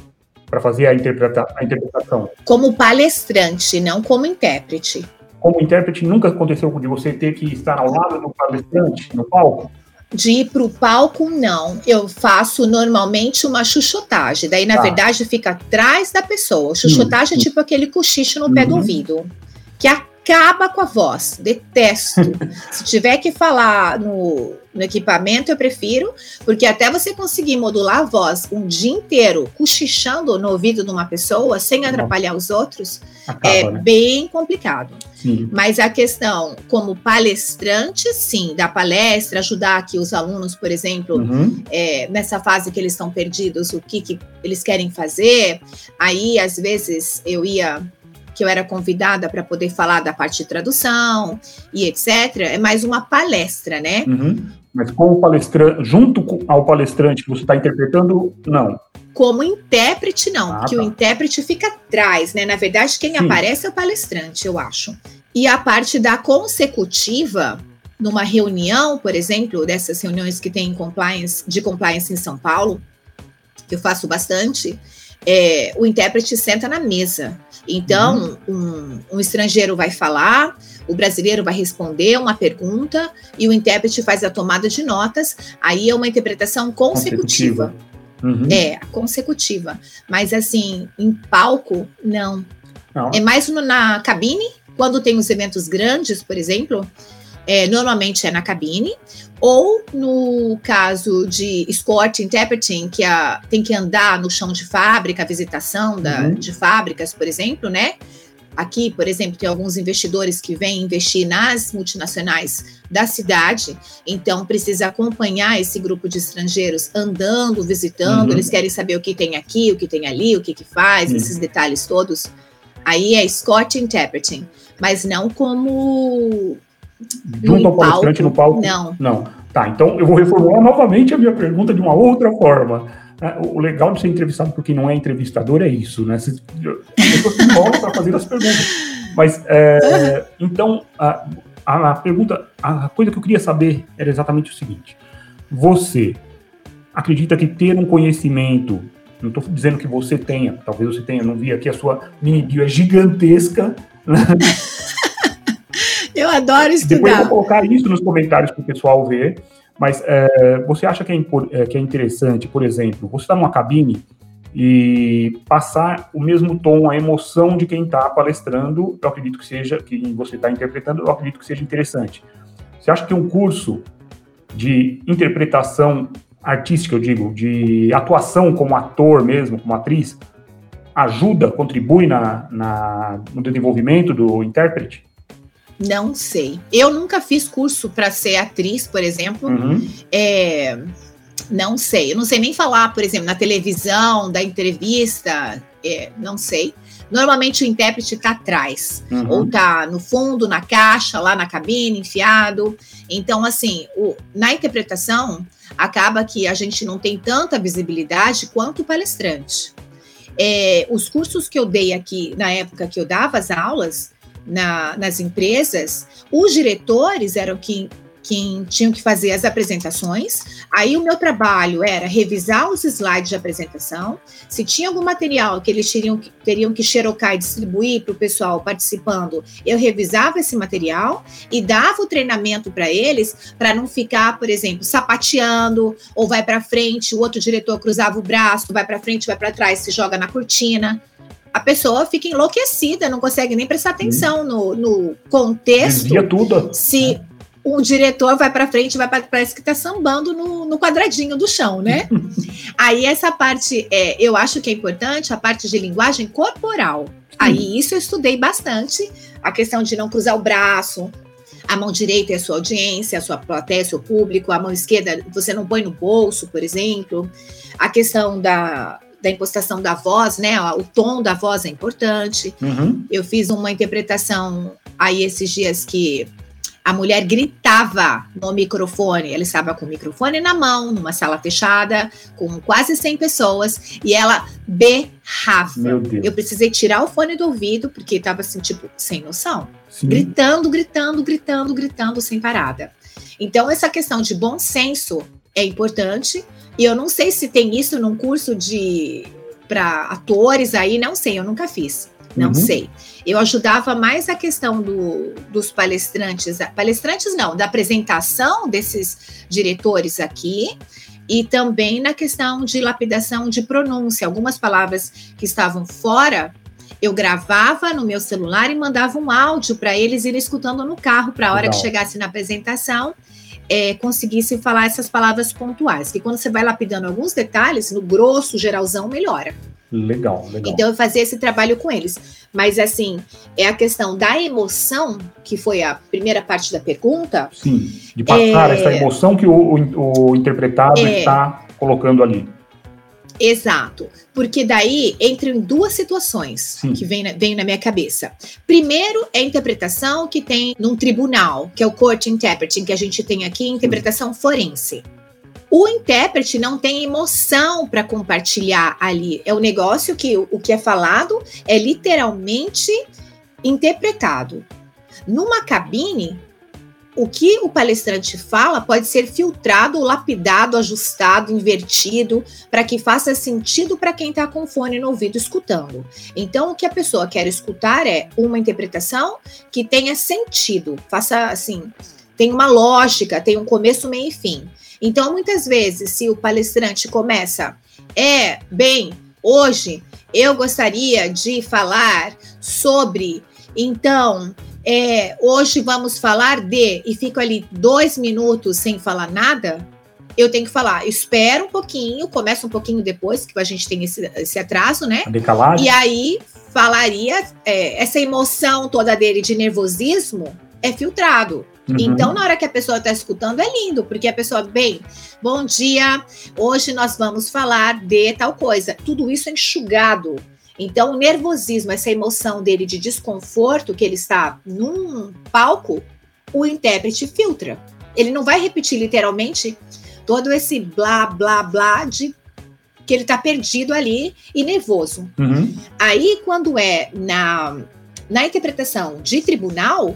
para fazer a, interpreta a interpretação. Como palestrante, não como intérprete. Como intérprete, nunca aconteceu de você ter que estar ao lado do palestrante no palco? De ir para o palco, não. Eu faço normalmente uma chuchotagem. Daí, na tá. verdade, fica atrás da pessoa. Chuchotagem é tipo aquele cochicho no pé do uhum. ouvido. Que acaba com a voz. Detesto. Se tiver que falar no, no equipamento, eu prefiro, porque até você conseguir modular a voz um dia inteiro, cochichando no ouvido de uma pessoa, sem atrapalhar os outros, Acaba, é né? bem complicado. Sim. Mas a questão, como palestrante, sim, da palestra, ajudar aqui os alunos, por exemplo, uhum. é, nessa fase que eles estão perdidos, o que, que eles querem fazer. Aí, às vezes, eu ia que eu era convidada para poder falar da parte de tradução e etc. É mais uma palestra, né? Uhum. Mas com o palestrante, junto ao palestrante que você está interpretando, não. Como intérprete, não, Ah, porque tá. o intérprete fica atrás, né? Na verdade, quem Sim. aparece é o palestrante, eu acho. E a parte da consecutiva, numa reunião, por exemplo, dessas reuniões que tem em compliance, de compliance em São Paulo, que eu faço bastante, é, o intérprete senta na mesa. Então, um, um estrangeiro vai falar, o brasileiro vai responder uma pergunta e o intérprete faz a tomada de notas. Aí é uma interpretação consecutiva. Uhum. É, consecutiva. Mas assim, em palco, não. Não. É mais no- na cabine, quando tem os eventos grandes, por exemplo, é, normalmente é na cabine. Ou no caso de escort interpreting, que a- tem que andar no chão de fábrica, a visitação da- Uhum. de fábricas, por exemplo, né? Aqui, por exemplo, tem alguns investidores que vêm investir nas multinacionais da cidade, então precisa acompanhar esse grupo de estrangeiros andando, visitando, Uhum. eles querem saber o que tem aqui, o que tem ali, o que, que faz, Sim. esses detalhes todos. Aí é Scott Interpreting, mas não como Junto ao palestrante no palco? Não. Não. Tá, então eu vou reformular novamente a minha pergunta de uma outra forma. É, O legal de ser entrevistado por quem não é entrevistador é isso, né? Você- A pessoa se para fazer as perguntas. Mas, é, então, a, a pergunta, a coisa que eu queria saber era exatamente o seguinte: você acredita que ter um conhecimento, não estou dizendo que você tenha, talvez você tenha, não vi aqui a sua mini bio é gigantesca, Eu adoro depois eu vou estudar. colocar isso nos comentários para o pessoal ver. Mas é, você acha que é, é, que é interessante, por exemplo, você está numa cabine e passar o mesmo tom, a emoção de quem está palestrando, eu acredito que seja, que você está interpretando, eu acredito que seja interessante. Você acha que um curso de interpretação artística, eu digo, de atuação como ator mesmo, como atriz, ajuda, contribui na, na- no desenvolvimento do intérprete? Não sei. Eu nunca fiz curso para ser atriz, por exemplo. Uhum. É, não sei. Eu não sei nem falar, por exemplo, na televisão, da entrevista. é, não sei. Normalmente o intérprete está atrás, Uhum. ou está no fundo, na caixa, lá na cabine, enfiado. Então, assim, o- na interpretação, acaba que a gente não tem tanta visibilidade quanto o palestrante. É, os cursos que eu dei aqui, na época que eu dava as aulas na- nas empresas, os diretores eram quem, quem tinham que fazer as apresentações. Aí o meu trabalho era revisar os slides de apresentação. Se tinha algum material que eles teriam, que- teriam que xerocar e distribuir para o pessoal participando, eu revisava esse material e dava o treinamento para eles para não ficar, por exemplo, sapateando ou vai para frente, o outro diretor cruzava o braço, vai para frente, vai para trás, se joga na cortina. A pessoa fica enlouquecida, não consegue nem prestar atenção no, no contexto Desvia tudo. se o diretor vai para frente, vai para parece que está sambando no, no quadradinho do chão, né? Aí essa parte, é, eu acho que é importante, a parte de linguagem corporal. Aí isso eu estudei bastante, a questão de não cruzar o braço. A mão direita é a sua audiência, a sua plateia, seu público. A mão esquerda você não põe no bolso, por exemplo. A questão da, da impostação da voz, né? O tom da voz é importante. Uhum. Eu fiz uma interpretação aí esses dias que a mulher gritava no microfone. Ela estava com o microfone na mão, numa sala fechada, com quase 100 pessoas, e ela berrava. Meu Deus. Eu precisei tirar o fone do ouvido, porque estava assim, tipo, sem noção. Sim. Gritando, gritando, gritando, gritando sem parada. Então, essa questão de bom senso é importante. E eu não sei se tem isso num curso de para atores aí, não sei, eu nunca fiz. Não Uhum. sei. Eu ajudava mais a questão do, dos palestrantes, palestrantes não, da apresentação desses diretores aqui e também na questão de lapidação de pronúncia. Algumas palavras que estavam fora, eu gravava no meu celular e mandava um áudio para eles irem escutando no carro, para a hora Legal. que chegasse na apresentação, é, conseguisse falar essas palavras pontuais. Que quando você vai lapidando alguns detalhes, no grosso, geralzão, melhora. Legal, legal. Então eu fazia esse trabalho com eles. Mas assim, é a questão da emoção, que foi a primeira parte da pergunta. Sim, de passar É. essa emoção que o, o- o interpretado É. está colocando ali. Exato. Porque daí entra em duas situações Sim. que vem na, vem na minha cabeça. Primeiro é a interpretação que tem num tribunal, que é o court interpreting, que a gente tem aqui, interpretação forense. O intérprete não tem emoção para compartilhar ali. É o um negócio que o que é falado é literalmente interpretado. Numa cabine, o que o palestrante fala pode ser filtrado, lapidado, ajustado, invertido, para que faça sentido para quem está com fone no ouvido escutando. Então, o que a pessoa quer escutar é uma interpretação que tenha sentido, faça assim, tem uma lógica, tem um começo, meio e fim. Então, muitas vezes, se o palestrante começa, é, bem, hoje eu gostaria de falar sobre, então, é, hoje vamos falar de, e fico ali dois minutos sem falar nada, eu tenho que falar, espera um pouquinho, começa um pouquinho depois, que a gente tem esse, esse atraso, né? E aí falaria, é, essa emoção toda dele de nervosismo é filtrado. Uhum. Então, na hora que a pessoa está escutando, é lindo, porque a pessoa, bem, bom dia, hoje nós vamos falar de tal coisa. Tudo isso é enxugado. Então, o nervosismo, essa emoção dele de desconforto, que ele está num palco, o intérprete filtra. Ele não vai repetir literalmente todo esse blá, blá, blá de que ele está perdido ali e nervoso. Uhum. Aí, quando é na, na interpretação de tribunal,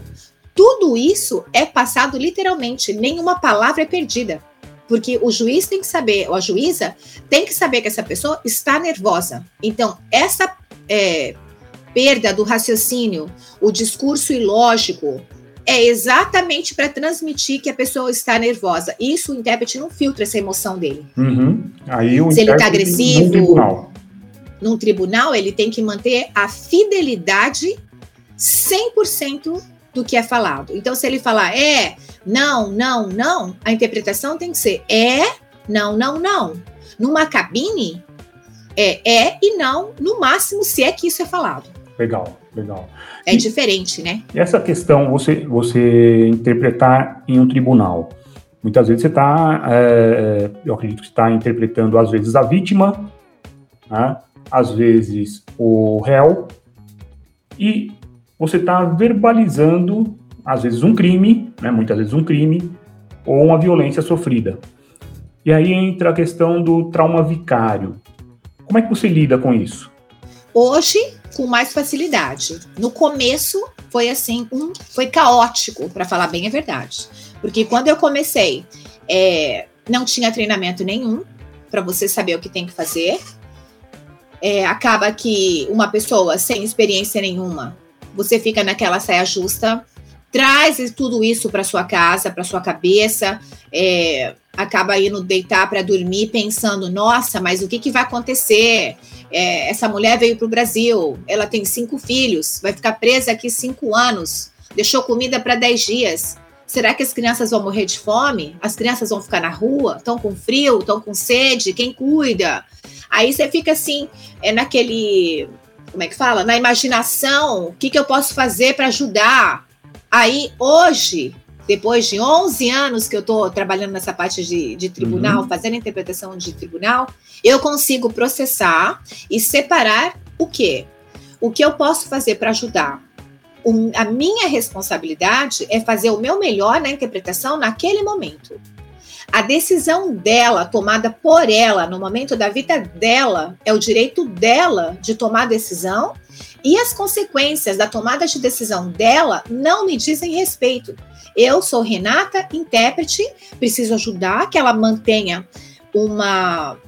tudo isso é passado literalmente, nenhuma palavra é perdida. Porque o juiz tem que saber, ou a juíza tem que saber que essa pessoa está nervosa. Então, essa é, perda do raciocínio, o discurso ilógico, é exatamente para transmitir que a pessoa está nervosa. Isso o intérprete não filtra essa emoção dele. Uhum. Aí o Se ele está agressivo. Num tribunal. num tribunal, ele tem que manter a fidelidade 100% do que é falado. Então, se ele falar é, não, não, não, a interpretação tem que ser é, não, não, não. Numa cabine, é é e não, no máximo, se é que isso é falado. Legal, legal. É e, diferente, né? E essa questão, você, você interpretar em um tribunal. Muitas vezes você está, é, eu acredito que está interpretando, às vezes, a vítima, né? às vezes o réu, e você está verbalizando, às vezes, um crime, né, muitas vezes um crime, ou uma violência sofrida. E aí entra a questão do trauma vicário. Como é que você lida com isso? Hoje, com mais facilidade. No começo, foi assim, um, foi caótico, para falar bem a verdade. Porque quando eu comecei, é, não tinha treinamento nenhum para você saber o que tem que fazer. É, acaba que uma pessoa sem experiência nenhuma você fica naquela saia justa, traz tudo isso para sua casa, para sua cabeça, é, acaba indo deitar para dormir pensando, nossa, mas o que, que vai acontecer? É, essa mulher veio para o Brasil, ela tem cinco filhos, vai ficar presa aqui cinco anos, deixou comida para dez dias. Será que as crianças vão morrer de fome? As crianças vão ficar na rua? Estão com frio? Estão com sede? Quem cuida? Aí você fica assim, é naquele como é que fala? Na imaginação, o que, que eu posso fazer para ajudar? Aí, hoje, depois de 11 anos que eu estou trabalhando nessa parte de, de tribunal, uhum. fazendo interpretação de tribunal, eu consigo processar e separar o quê? O que eu posso fazer para ajudar? O, a minha responsabilidade é fazer o meu melhor na interpretação naquele momento. A decisão dela, tomada por ela, no momento da vida dela, é o direito dela de tomar a decisão e as consequências da tomada de decisão dela não me dizem respeito. Eu sou Renata, intérprete, preciso ajudar que ela mantenha uma.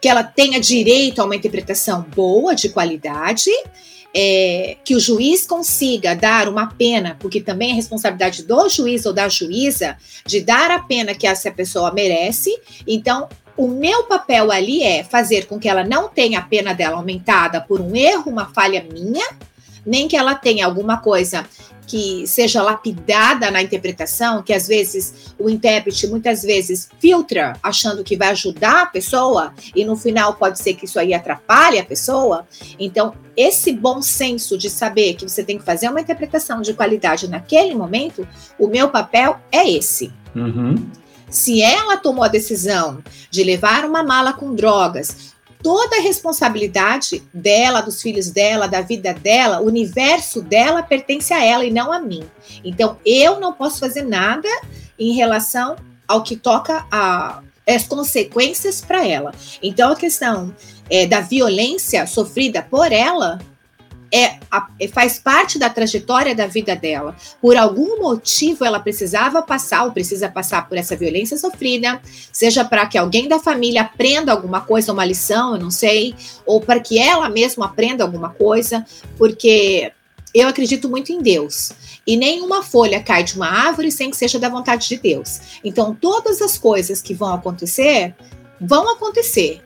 que ela tenha direito a uma interpretação boa, de qualidade, é, que o juiz consiga dar uma pena, porque também é responsabilidade do juiz ou da juíza de dar a pena que essa pessoa merece. Então, o meu papel ali é fazer com que ela não tenha a pena dela aumentada por um erro, uma falha minha, nem que ela tenha alguma coisa que seja lapidada na interpretação, que às vezes o intérprete muitas vezes filtra achando que vai ajudar a pessoa e no final pode ser que isso aí atrapalhe a pessoa. Então, esse bom senso de saber que você tem que fazer uma interpretação de qualidade naquele momento, o meu papel é esse. Uhum. Se ela tomou a decisão de levar uma mala com drogas, toda a responsabilidade dela, dos filhos dela, da vida dela, o universo dela pertence a ela e não a mim. Então, eu não posso fazer nada em relação ao que toca a, as consequências para ela. Então, a questão é, da violência sofrida por ela é, é, faz parte da trajetória da vida dela. Por algum motivo, ela precisava passar ou precisa passar por essa violência sofrida, seja para que alguém da família aprenda alguma coisa, uma lição, eu não sei, ou para que ela mesma aprenda alguma coisa, porque eu acredito muito em Deus. E nenhuma folha cai de uma árvore sem que seja da vontade de Deus. Então, todas as coisas que vão acontecer, vão acontecer.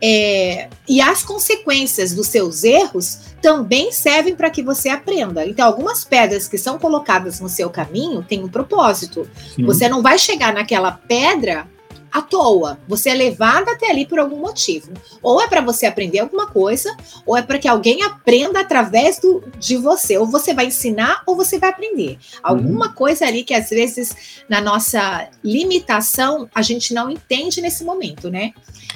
É, e as consequências dos seus erros também servem para que você aprenda. Então, algumas pedras que são colocadas no seu caminho têm um propósito. Sim. Você não vai chegar naquela pedra à toa. Você é levado até ali por algum motivo. Ou é para você aprender alguma coisa, ou é para que alguém aprenda através do, de você. Ou você vai ensinar, ou você vai aprender. Alguma uhum. coisa ali que às vezes na nossa limitação a gente não entende nesse momento, né?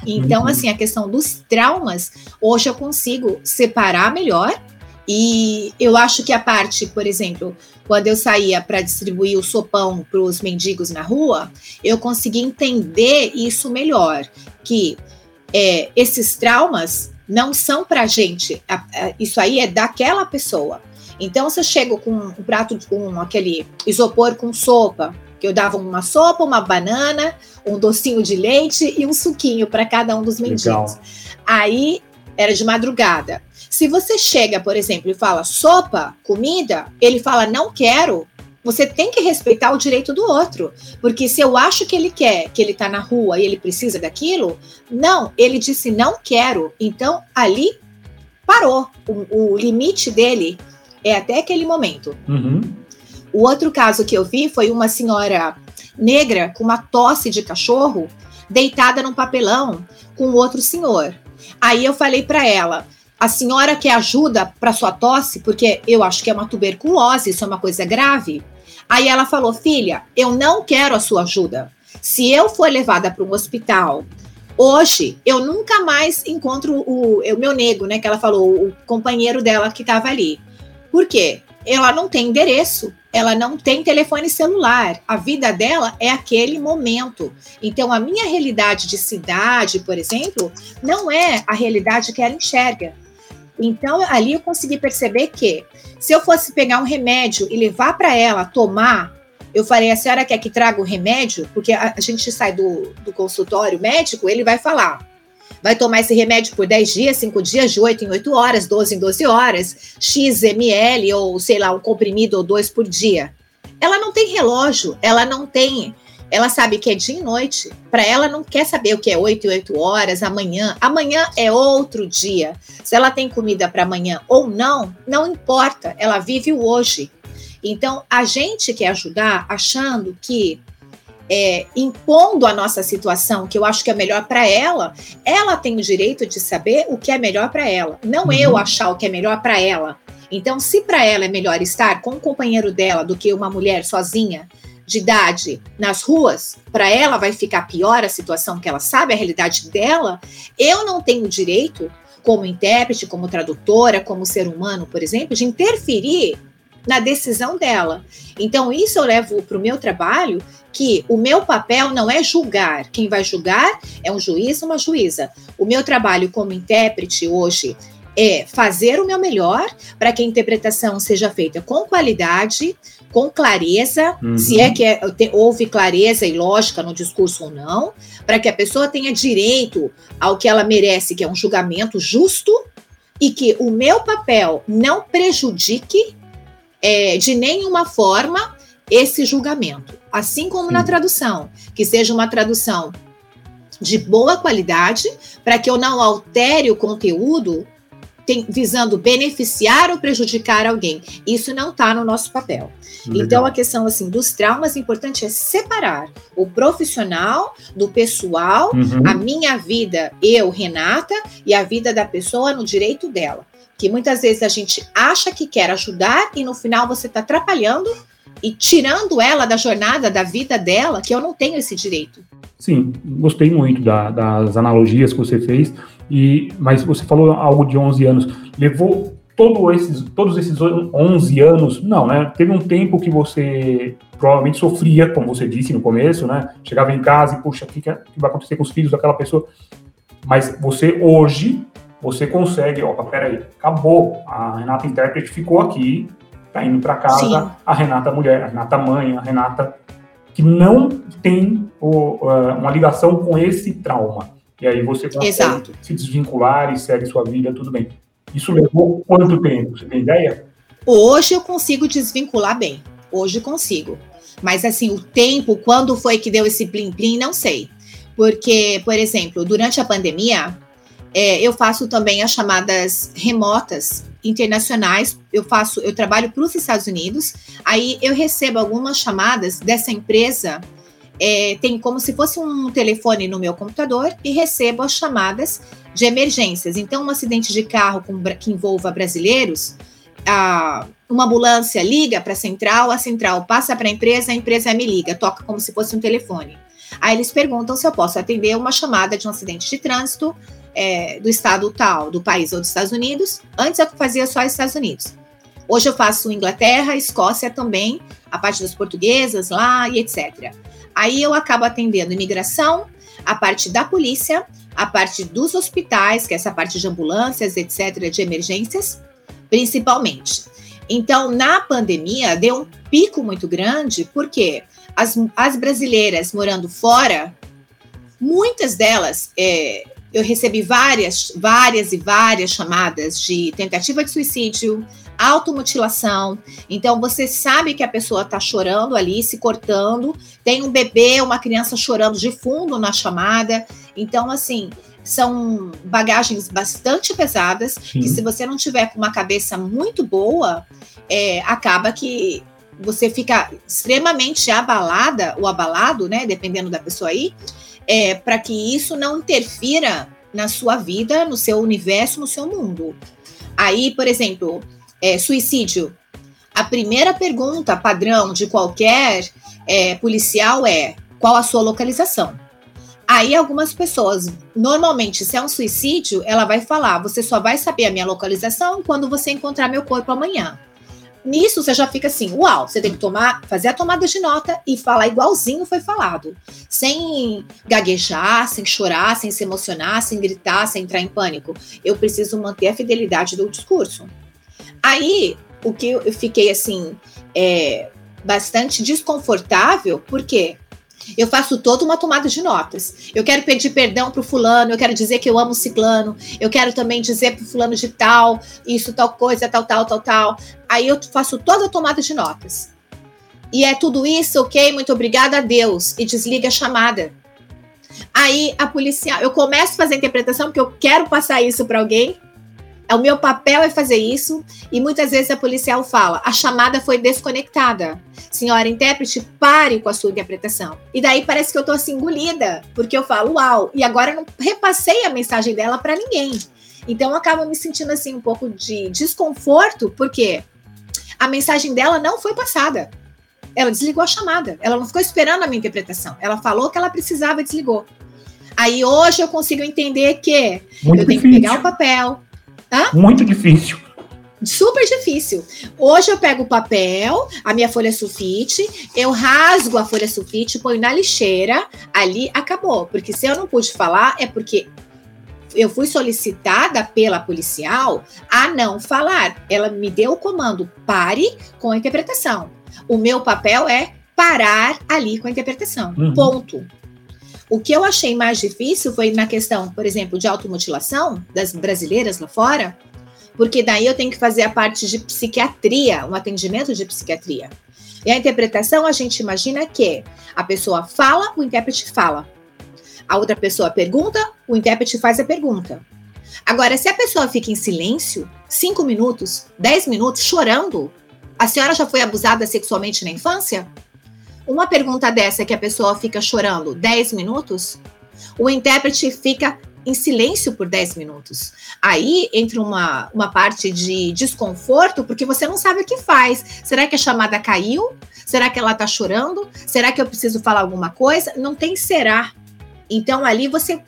Então, uhum. assim, a questão dos traumas, hoje eu consigo separar melhor. E eu acho que a parte, por exemplo, quando eu saía para distribuir o sopão para os mendigos na rua, eu consegui entender isso melhor, que é, esses traumas não são para a gente, isso aí é daquela pessoa. Então, se eu chego com um prato com aquele isopor com sopa, que eu dava uma sopa, uma banana, um docinho de leite e um suquinho para cada um dos mendigos. Legal. Aí era de madrugada. Se você chega, por exemplo, e fala sopa, comida, ele fala não quero, você tem que respeitar o direito do outro. Porque se eu acho que ele quer, que ele está na rua e ele precisa daquilo, não, ele disse não quero. Então ali parou. O, o limite dele é até aquele momento. Uhum. O outro caso que eu vi foi uma senhora negra com uma tosse de cachorro deitada num papelão com outro senhor. Aí eu falei para ela: a senhora quer ajuda para sua tosse? Porque eu acho que é uma tuberculose, isso é uma coisa grave. Aí ela falou: filha, eu não quero a sua ajuda. Se eu for levada para um hospital Hoje, eu nunca mais encontro o, o meu nego, né? Que ela falou, o companheiro dela que estava ali. Por quê? Ela não tem endereço ela não tem telefone celular. A vida dela é aquele momento. Então, a minha realidade de cidade, por exemplo, não é a realidade que ela enxerga. Então, ali eu consegui perceber que se eu fosse pegar um remédio e levar para ela tomar, eu falei: a senhora quer que traga o remédio? Porque a, gente sai do, do consultório médico, ele vai falar vai tomar esse remédio por 10 dias, 5 dias, de 8 em 8 horas, 12 em 12 horas, X ml ou sei lá, um comprimido ou dois por dia. Ela não tem relógio, ela não tem. Ela sabe que é dia e noite. Para ela, não quer saber o que é 8 e 8 horas, amanhã. Amanhã é outro dia. Se ela tem comida para amanhã ou não, não importa. Ela vive o hoje. Então, a gente quer ajudar achando que é, impondo a nossa situação, que eu acho que é melhor para ela, ela tem o direito de saber o que é melhor para ela, não uhum. eu achar o que é melhor para ela. Então, se para ela é melhor estar com o companheiro dela do que uma mulher sozinha, de idade, nas ruas, para ela vai ficar pior a situação, que ela sabe a realidade dela, eu não tenho direito, como intérprete, como tradutora, como ser humano, por exemplo, de interferir na decisão dela. Então, isso eu levo para o meu trabalho, que o meu papel não é julgar. Quem vai julgar é um juiz ou uma juíza. O meu trabalho como intérprete hoje é fazer o meu melhor para que a interpretação seja feita com qualidade, com clareza, uhum. se é que é, houve clareza e lógica no discurso ou não, para que a pessoa tenha direito ao que ela merece, que é um julgamento justo, e que o meu papel não prejudique é, de nenhuma forma esse julgamento. Assim como Sim. na tradução, que seja uma tradução de boa qualidade, para que eu não altere o conteúdo tem, visando beneficiar ou prejudicar alguém. Isso não está no nosso papel. Legal. Então, a questão assim dos traumas, importante é separar o profissional do pessoal, uhum. a minha vida, eu, Renata, e a vida da pessoa no direito dela que muitas vezes a gente acha que quer ajudar e no final você está atrapalhando e tirando ela da jornada, da vida dela, que eu não tenho esse direito. Sim, gostei muito da, das analogias que você fez, e mas você falou algo de 11 anos. Levou todo esses, todos esses 11 anos, não, né? Teve um tempo que você provavelmente sofria, como você disse no começo, né? Chegava em casa e, puxa, o que, que vai acontecer com os filhos daquela pessoa? Mas você hoje, você consegue, opa, peraí, acabou. A Renata intérprete ficou aqui, tá indo para casa, Sim. a Renata mulher, a Renata mãe, a Renata que não tem o, uh, uma ligação com esse trauma. E aí você consegue Exato. se desvincular e segue sua vida, tudo bem. Isso levou quanto tempo? Você tem ideia? Hoje eu consigo desvincular bem. Hoje consigo. Mas assim, o tempo, quando foi que deu esse plim-plim, não sei. Porque, por exemplo, durante a pandemia, é, eu faço também as chamadas remotas internacionais. Eu faço, eu trabalho para os Estados Unidos. Aí eu recebo algumas chamadas dessa empresa. É, tem como se fosse um telefone no meu computador e recebo as chamadas de emergências. Então, um acidente de carro com, que envolva brasileiros, a, uma ambulância liga para a central, a central passa para a empresa, a empresa me liga, toca como se fosse um telefone. Aí eles perguntam se eu posso atender uma chamada de um acidente de trânsito é, do estado tal, do país ou dos Estados Unidos. Antes eu fazia só Estados Unidos. Hoje eu faço Inglaterra, Escócia também, a parte das portuguesas lá e etc. Aí eu acabo atendendo imigração, a parte da polícia, a parte dos hospitais, que é essa parte de ambulâncias, etc., de emergências, principalmente. Então, na pandemia, deu um pico muito grande, porque as, as brasileiras morando fora, muitas delas, é, eu recebi várias, várias e várias chamadas de tentativa de suicídio, automutilação. Então, você sabe que a pessoa está chorando ali, se cortando, tem um bebê, uma criança chorando de fundo na chamada. Então, assim, são bagagens bastante pesadas, Sim. que se você não tiver com uma cabeça muito boa, é, acaba que você fica extremamente abalada ou abalado, né, dependendo da pessoa aí, é, para que isso não interfira na sua vida, no seu universo, no seu mundo. Aí, por exemplo, é, suicídio. A primeira pergunta padrão de qualquer é, policial é qual a sua localização. Aí algumas pessoas, normalmente, se é um suicídio, ela vai falar: você só vai saber a minha localização quando você encontrar meu corpo amanhã. Nisso você já fica assim, uau, você tem que tomar, fazer a tomada de nota e falar igualzinho foi falado, sem gaguejar, sem chorar, sem se emocionar, sem gritar, sem entrar em pânico. Eu preciso manter a fidelidade do discurso. Aí, o que eu fiquei assim, é, bastante desconfortável, porque eu faço toda uma tomada de notas. Eu quero pedir perdão para o fulano, eu quero dizer que eu amo o ciclano, eu quero também dizer para o fulano de tal, isso, tal coisa, tal, tal, tal, tal. Aí eu faço toda a tomada de notas. E é tudo isso, ok? Muito obrigada a Deus. E desliga a chamada. Aí a policial, eu começo a fazer a interpretação porque eu quero passar isso para alguém. O meu papel é fazer isso e muitas vezes a policial fala: a chamada foi desconectada. Senhora intérprete, pare com a sua interpretação. E daí parece que eu tô assim engolida, porque eu falo uau, e agora eu não repassei a mensagem dela para ninguém. Então eu acabo me sentindo assim um pouco de desconforto, porque a mensagem dela não foi passada. Ela desligou a chamada. Ela não ficou esperando a minha interpretação. Ela falou que ela precisava e desligou. Aí hoje eu consigo entender que Muito eu tenho difícil. que pegar o papel, Hã? Muito difícil. Super difícil. Hoje eu pego o papel, a minha folha sulfite, eu rasgo a folha sulfite, ponho na lixeira, ali acabou. Porque se eu não pude falar, é porque eu fui solicitada pela policial a não falar. Ela me deu o comando, pare com a interpretação. O meu papel é parar ali com a interpretação. Uhum. Ponto. O que eu achei mais difícil foi na questão, por exemplo, de automutilação das brasileiras lá fora, porque daí eu tenho que fazer a parte de psiquiatria, um atendimento de psiquiatria. E a interpretação, a gente imagina que a pessoa fala, o intérprete fala. A outra pessoa pergunta, o intérprete faz a pergunta. Agora, se a pessoa fica em silêncio, cinco minutos, dez minutos, chorando, a senhora já foi abusada sexualmente na infância? Uma pergunta dessa que a pessoa fica chorando 10 minutos, o intérprete fica em silêncio por 10 minutos. Aí entra uma, uma parte de desconforto, porque você não sabe o que faz. Será que a chamada caiu? Será que ela está chorando? Será que eu preciso falar alguma coisa? Não tem será. Então ali você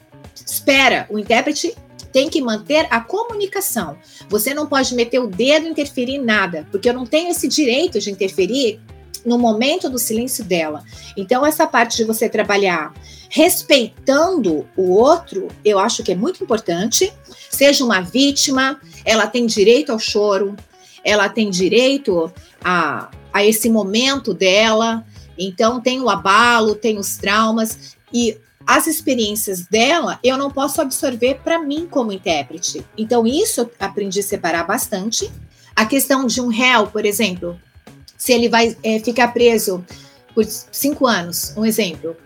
espera, o intérprete tem que manter a comunicação. Você não pode meter o dedo e interferir em nada, porque eu não tenho esse direito de interferir no momento do silêncio dela. Então, essa parte de você trabalhar respeitando o outro, eu acho que é muito importante. Seja uma vítima, ela tem direito ao choro, ela tem direito a, a esse momento dela. Então, tem o abalo, tem os traumas. E as experiências dela eu não posso absorver para mim como intérprete. Então, isso eu aprendi a separar bastante. A questão de um réu, por exemplo, se ele vai é, ficar preso por cinco anos, um exemplo,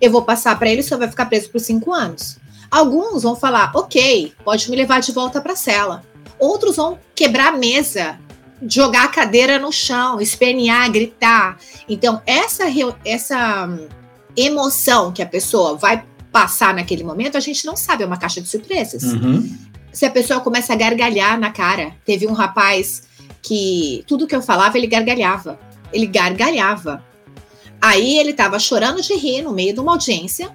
eu vou passar para ele, só vai ficar preso por cinco anos. Alguns vão falar, ok, pode me levar de volta para a cela. Outros vão quebrar a mesa, jogar a cadeira no chão, espernear, gritar. Então, essa, essa emoção que a pessoa vai passar naquele momento, a gente não sabe, é uma caixa de surpresas. Uhum. Se a pessoa começa a gargalhar na cara, teve um rapaz que tudo que eu falava ele gargalhava, ele gargalhava. Aí ele estava chorando de rir no meio de uma audiência,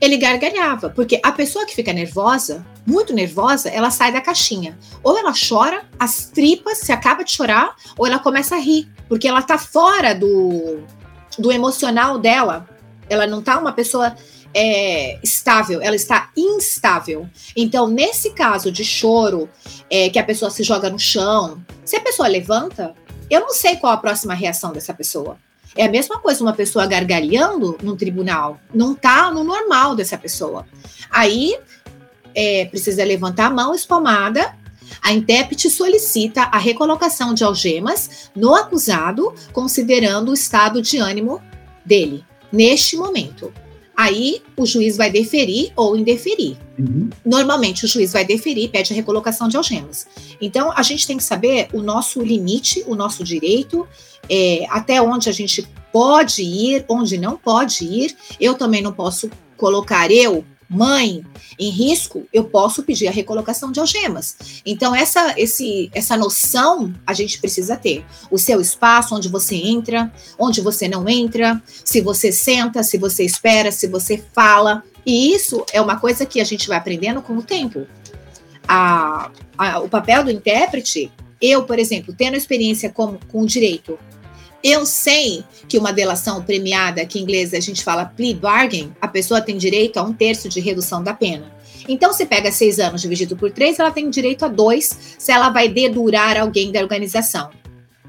ele gargalhava, porque a pessoa que fica nervosa, muito nervosa, ela sai da caixinha. Ou ela chora, as tripas se acaba de chorar, ou ela começa a rir, porque ela tá fora do, do emocional dela ela não está uma pessoa é, estável, ela está instável. Então, nesse caso de choro, é, que a pessoa se joga no chão, se a pessoa levanta, eu não sei qual a próxima reação dessa pessoa. É a mesma coisa uma pessoa gargalhando no tribunal, não está no normal dessa pessoa. Aí é, precisa levantar a mão espalmada. A intérprete solicita a recolocação de algemas no acusado, considerando o estado de ânimo dele neste momento. Aí o juiz vai deferir ou indeferir. Uhum. Normalmente o juiz vai deferir, pede a recolocação de algemas. Então a gente tem que saber o nosso limite, o nosso direito, é, até onde a gente pode ir, onde não pode ir. Eu também não posso colocar eu mãe em risco, eu posso pedir a recolocação de algemas. Então, essa, esse, essa noção a gente precisa ter. O seu espaço, onde você entra, onde você não entra, se você senta, se você espera, se você fala. E isso é uma coisa que a gente vai aprendendo com o tempo. A, a, o papel do intérprete, eu, por exemplo, tendo experiência com, com o direito, eu sei que uma delação premiada, que em inglês a gente fala plea bargain, a pessoa tem direito a um terço de redução da pena. Então, se pega seis anos dividido por três, ela tem direito a dois se ela vai dedurar alguém da organização.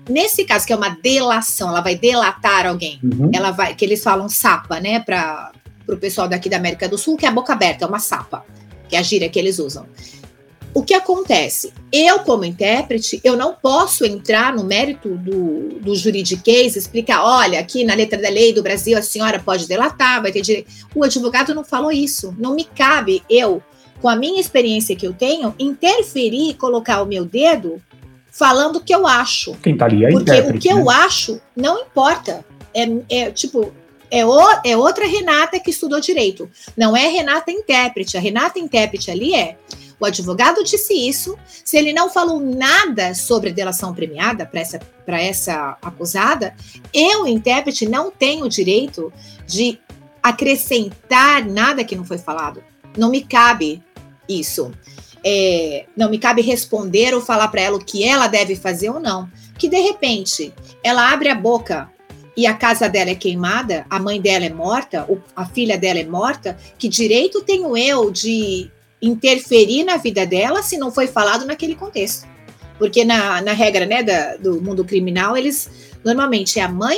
Nesse caso, que é uma delação, ela vai delatar alguém, uhum. ela vai, que eles falam sapa, né, para o pessoal daqui da América do Sul, que é a boca aberta, é uma sapa, que é a gíria que eles usam o que acontece? Eu, como intérprete, eu não posso entrar no mérito do, do juridiquês, explicar, olha, aqui na letra da lei do Brasil a senhora pode delatar, vai ter direito. O advogado não falou isso. Não me cabe eu, com a minha experiência que eu tenho, interferir, colocar o meu dedo falando o que eu acho. Quem tá ali é Porque o que né? eu acho não importa. É, é tipo, é, o, é outra Renata que estudou direito. Não é Renata intérprete. A Renata intérprete ali é o advogado disse isso. Se ele não falou nada sobre delação premiada para essa, essa acusada, eu, intérprete, não tenho o direito de acrescentar nada que não foi falado. Não me cabe isso. É, não me cabe responder ou falar para ela o que ela deve fazer ou não. Que de repente ela abre a boca e a casa dela é queimada, a mãe dela é morta, a filha dela é morta, que direito tenho eu de interferir na vida dela se não foi falado naquele contexto. Porque na, na regra né, da, do mundo criminal, eles normalmente é a mãe,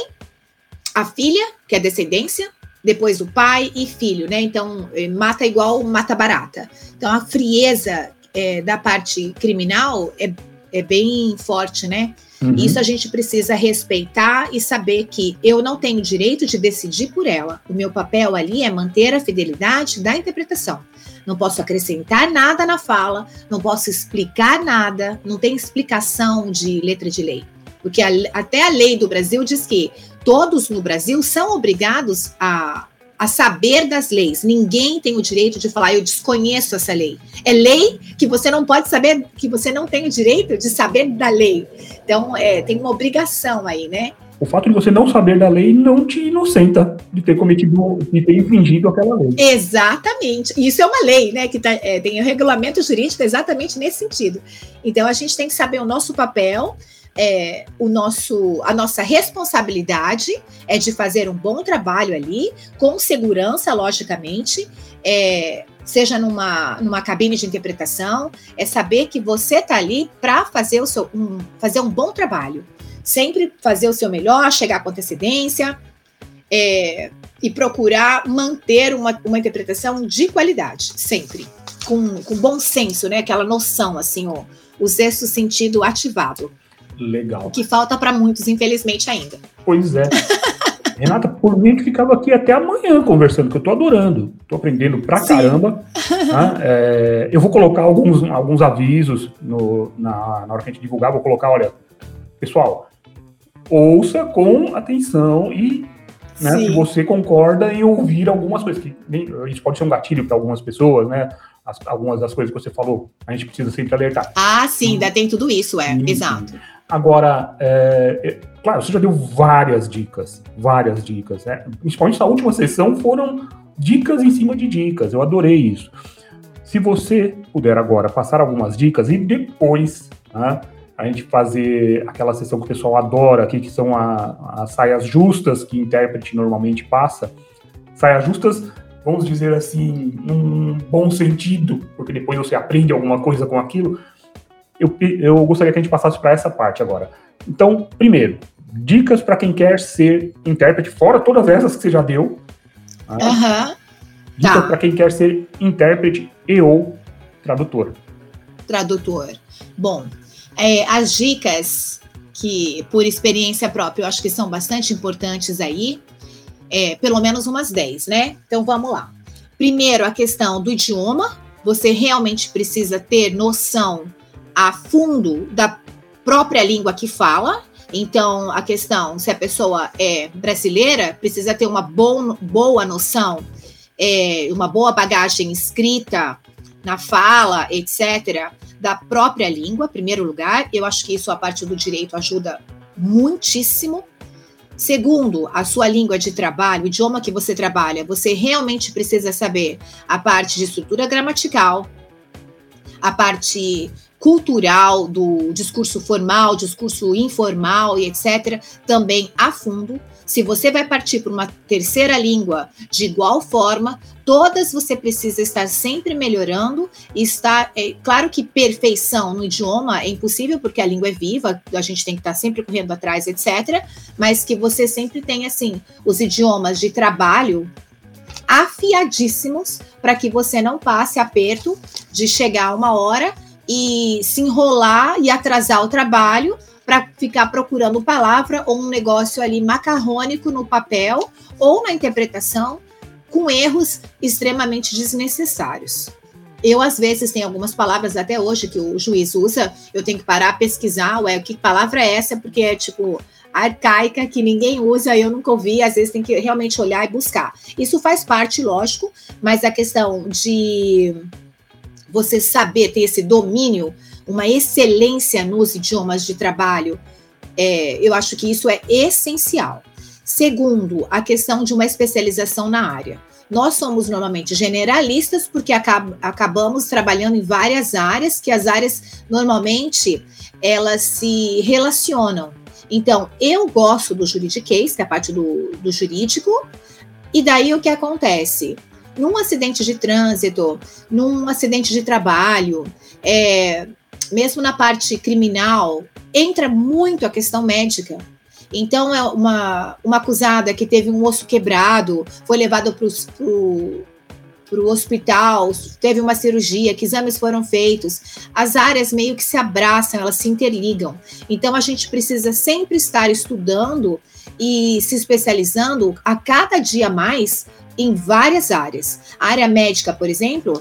a filha, que é descendência, depois o pai e filho, né? Então, eh, mata igual mata barata. Então, a frieza é, da parte criminal é, é bem forte, né? Uhum. Isso a gente precisa respeitar e saber que eu não tenho direito de decidir por ela. O meu papel ali é manter a fidelidade da interpretação não posso acrescentar nada na fala, não posso explicar nada, não tem explicação de letra de lei. Porque a, até a lei do Brasil diz que todos no Brasil são obrigados a, a saber das leis. Ninguém tem o direito de falar, eu desconheço essa lei. É lei que você não pode saber, que você não tem o direito de saber da lei. Então, é, tem uma obrigação aí, né? O fato de você não saber da lei não te inocenta de ter cometido, de ter infringido aquela lei. Exatamente. Isso é uma lei, né? Que tá, é, tem um regulamento jurídico exatamente nesse sentido. Então a gente tem que saber o nosso papel. É, o nosso, a nossa responsabilidade é de fazer um bom trabalho ali, com segurança, logicamente, é, seja numa, numa cabine de interpretação, é saber que você está ali para fazer, o seu, um, fazer um bom trabalho sempre fazer o seu melhor, chegar com antecedência é, e procurar manter uma, uma interpretação de qualidade, sempre. Com, com bom senso, né? Aquela noção, assim, ó, o sexto sentido ativado. Legal. O que falta para muitos, infelizmente, ainda. Pois é. Renata, por mim que ficava aqui até amanhã conversando, que eu tô adorando. Tô aprendendo pra Sim. caramba. Tá? É, eu vou colocar alguns, alguns avisos no, na, na hora que a gente divulgar, vou colocar, olha, pessoal, ouça com atenção e né, se você concorda em ouvir algumas coisas. Que isso pode ser um gatilho para algumas pessoas, né? As, algumas das coisas que você falou, a gente precisa sempre alertar. Ah, sim, ainda tem tudo isso, é, e, exato. Agora, é, claro, você já deu várias dicas, várias dicas, né? Principalmente na última sessão foram dicas em cima de dicas, eu adorei isso. Se você puder agora passar algumas dicas e depois, né, a gente fazer aquela sessão que o pessoal adora aqui, que são a, as saias justas que intérprete normalmente passa. Saias justas, vamos dizer assim, num bom sentido, porque depois você aprende alguma coisa com aquilo. Eu, eu gostaria que a gente passasse para essa parte agora. Então, primeiro, dicas para quem quer ser intérprete, fora todas essas que você já deu. Uhum. Dicas tá. para quem quer ser intérprete e ou tradutor. Tradutor. Bom, é, as dicas que, por experiência própria, eu acho que são bastante importantes aí, é, pelo menos umas 10, né? Então vamos lá. Primeiro, a questão do idioma. Você realmente precisa ter noção a fundo da própria língua que fala. Então, a questão, se a pessoa é brasileira, precisa ter uma boa, noção, é, uma boa bagagem escrita na fala, etc da própria língua, em primeiro lugar. Eu acho que isso, a parte do direito, ajuda muitíssimo. Segundo, a sua língua de trabalho, o idioma que você trabalha, você realmente precisa saber a parte de estrutura gramatical, a parte cultural do discurso formal, discurso informal e etc., também a fundo. Se você vai partir para uma terceira língua de igual forma, todas você precisa estar sempre melhorando. Está, é, claro que perfeição no idioma é impossível, porque a língua é viva, a gente tem que estar sempre correndo atrás, etc. Mas que você sempre tem, assim, os idiomas de trabalho afiadíssimos para que você não passe aperto de chegar uma hora e se enrolar e atrasar o trabalho para ficar procurando palavra ou um negócio ali macarrônico no papel ou na interpretação com erros extremamente desnecessários. Eu, às vezes, tenho algumas palavras até hoje que o juiz usa, eu tenho que parar, pesquisar, ué, que palavra é essa? Porque é tipo arcaica, que ninguém usa, eu nunca ouvi, às vezes tem que realmente olhar e buscar. Isso faz parte, lógico, mas a questão de você saber ter esse domínio uma excelência nos idiomas de trabalho, é, eu acho que isso é essencial. Segundo, a questão de uma especialização na área. Nós somos normalmente generalistas porque acab acabamos trabalhando em várias áreas, que as áreas normalmente elas se relacionam. Então, eu gosto do juridiquês, que é a parte do, do jurídico, e daí o que acontece? Num acidente de trânsito, num acidente de trabalho, é, mesmo na parte criminal, entra muito a questão médica. Então, é uma, uma acusada que teve um osso quebrado, foi levada para o hospital, teve uma cirurgia, que exames foram feitos. As áreas meio que se abraçam, elas se interligam. Então, a gente precisa sempre estar estudando e se especializando a cada dia mais em várias áreas. A área médica, por exemplo,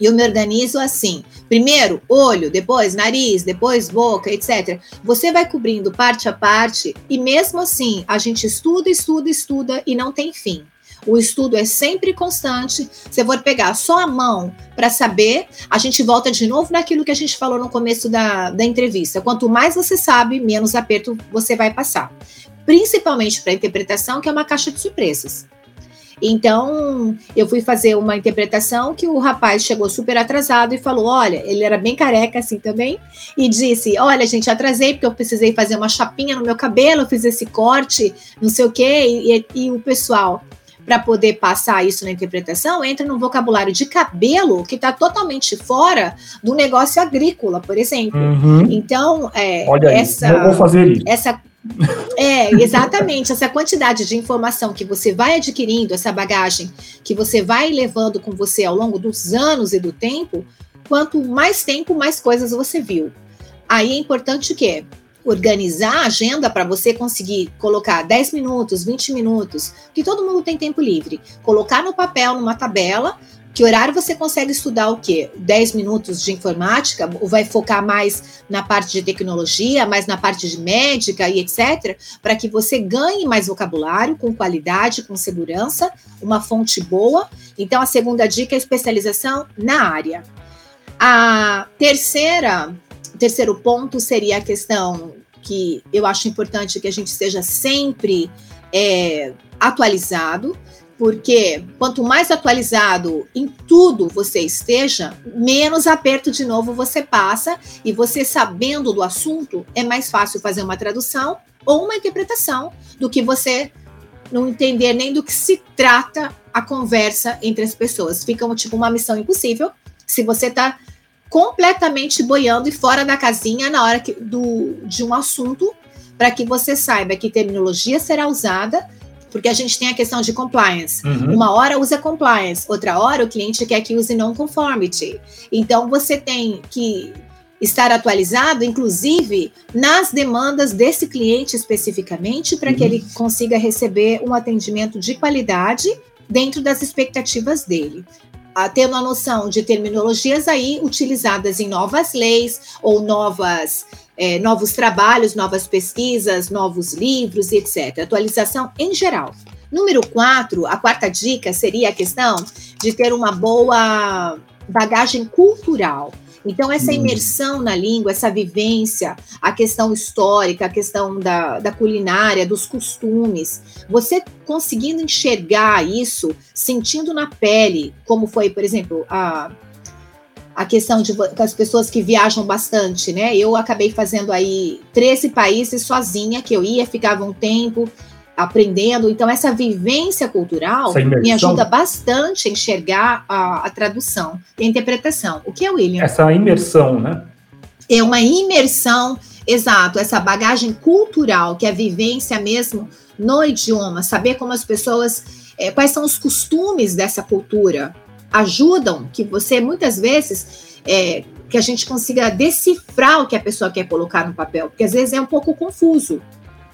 eu me organizo assim: primeiro olho, depois nariz, depois boca, etc. Você vai cobrindo parte a parte e mesmo assim a gente estuda, estuda, estuda e não tem fim. O estudo é sempre constante. Se for pegar só a mão para saber, a gente volta de novo naquilo que a gente falou no começo da, da entrevista. Quanto mais você sabe, menos aperto você vai passar. principalmente para interpretação, que é uma caixa de surpresas. Então, eu fui fazer uma interpretação que o rapaz chegou super atrasado e falou: Olha, ele era bem careca assim também, e disse: Olha, gente, atrasei porque eu precisei fazer uma chapinha no meu cabelo, eu fiz esse corte, não sei o quê, e, e, e o pessoal. Para poder passar isso na interpretação, entra num vocabulário de cabelo que está totalmente fora do negócio agrícola, por exemplo. Uhum. Então, é, Olha aí, essa, eu vou fazer isso. essa é, exatamente. Essa quantidade de informação que você vai adquirindo, essa bagagem que você vai levando com você ao longo dos anos e do tempo, quanto mais tempo, mais coisas você viu. Aí é importante o quê? Organizar a agenda para você conseguir colocar 10 minutos, 20 minutos, que todo mundo tem tempo livre. Colocar no papel, numa tabela, que horário você consegue estudar o quê? 10 minutos de informática? Ou vai focar mais na parte de tecnologia, mais na parte de médica e etc., para que você ganhe mais vocabulário com qualidade, com segurança, uma fonte boa. Então, a segunda dica é especialização na área. A terceira, terceiro ponto seria a questão que eu acho importante que a gente esteja sempre é, atualizado porque quanto mais atualizado em tudo você esteja, menos aperto de novo você passa e você sabendo do assunto é mais fácil fazer uma tradução ou uma interpretação do que você não entender nem do que se trata a conversa entre as pessoas. Fica tipo uma missão impossível se você está completamente boiando e fora da casinha na hora que, do, de um assunto para que você saiba que terminologia será usada porque a gente tem a questão de compliance. Uhum. Uma hora usa compliance, outra hora o cliente quer que use non-conformity. Então você tem que estar atualizado, inclusive, nas demandas desse cliente especificamente, para uhum. que ele consiga receber um atendimento de qualidade dentro das expectativas dele. Ah, tendo a noção de terminologias aí utilizadas em novas leis ou novas é, novos trabalhos, novas pesquisas, novos livros etc. Atualização em geral. Número quatro, a quarta dica seria a questão de ter uma boa bagagem cultural. Então, essa hum. imersão na língua, essa vivência, a questão histórica, a questão da, da culinária, dos costumes, você conseguindo enxergar isso, sentindo na pele, como foi, por exemplo, a, a questão de as pessoas que viajam bastante, né? Eu acabei fazendo aí 13 países sozinha, que eu ia, ficava um tempo aprendendo. Então, essa vivência cultural me ajuda bastante a enxergar a, a tradução e a interpretação. O que é, William? Essa imersão, né? É uma imersão, exato, essa bagagem cultural, que é a vivência mesmo no idioma, saber como as pessoas, é, quais são os costumes dessa cultura, ajudam que você muitas vezes é, que a gente consiga decifrar o que a pessoa quer colocar no papel, porque às vezes é um pouco confuso.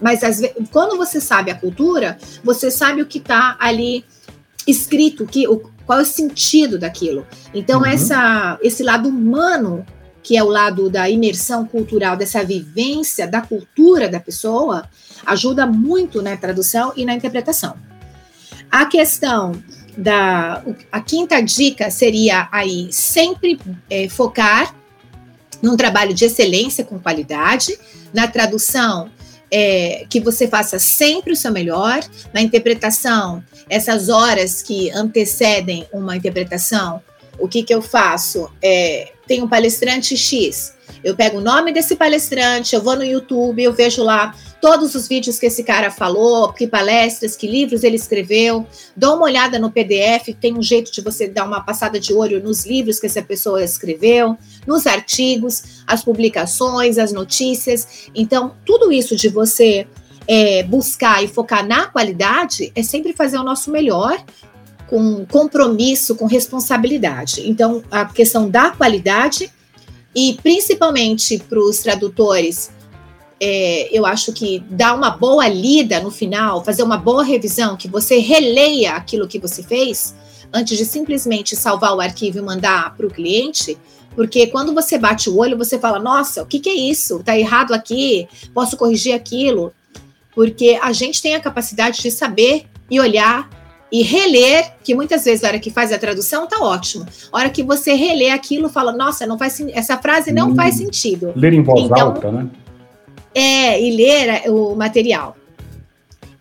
Mas às vezes, quando você sabe a cultura, você sabe o que está ali escrito, que, o, qual é o sentido daquilo. Então, uhum. essa, esse lado humano, que é o lado da imersão cultural, dessa vivência da cultura da pessoa, ajuda muito na tradução e na interpretação. A questão da a quinta dica seria aí sempre é, focar num trabalho de excelência com qualidade, na tradução é, que você faça sempre o seu melhor, na interpretação, essas horas que antecedem uma interpretação, o que, que eu faço? É, tem um palestrante X, eu pego o nome desse palestrante, eu vou no YouTube, eu vejo lá todos os vídeos que esse cara falou, que palestras, que livros ele escreveu, dou uma olhada no PDF, tem um jeito de você dar uma passada de olho nos livros que essa pessoa escreveu, nos artigos, as publicações, as notícias. Então, tudo isso de você é, buscar e focar na qualidade é sempre fazer o nosso melhor com compromisso, com responsabilidade. Então, a questão da qualidade e principalmente para os tradutores, é, eu acho que dar uma boa lida no final, fazer uma boa revisão, que você releia aquilo que você fez, antes de simplesmente salvar o arquivo e mandar para o cliente, porque quando você bate o olho, você fala: nossa, o que, que é isso? Está errado aqui, posso corrigir aquilo. Porque a gente tem a capacidade de saber e olhar e reler, que muitas vezes, na hora que faz a tradução, tá ótimo. A hora que você relê aquilo, fala, nossa, não faz essa frase não hum, faz sentido. Ler em voz então, alta, né? É, e ler o material.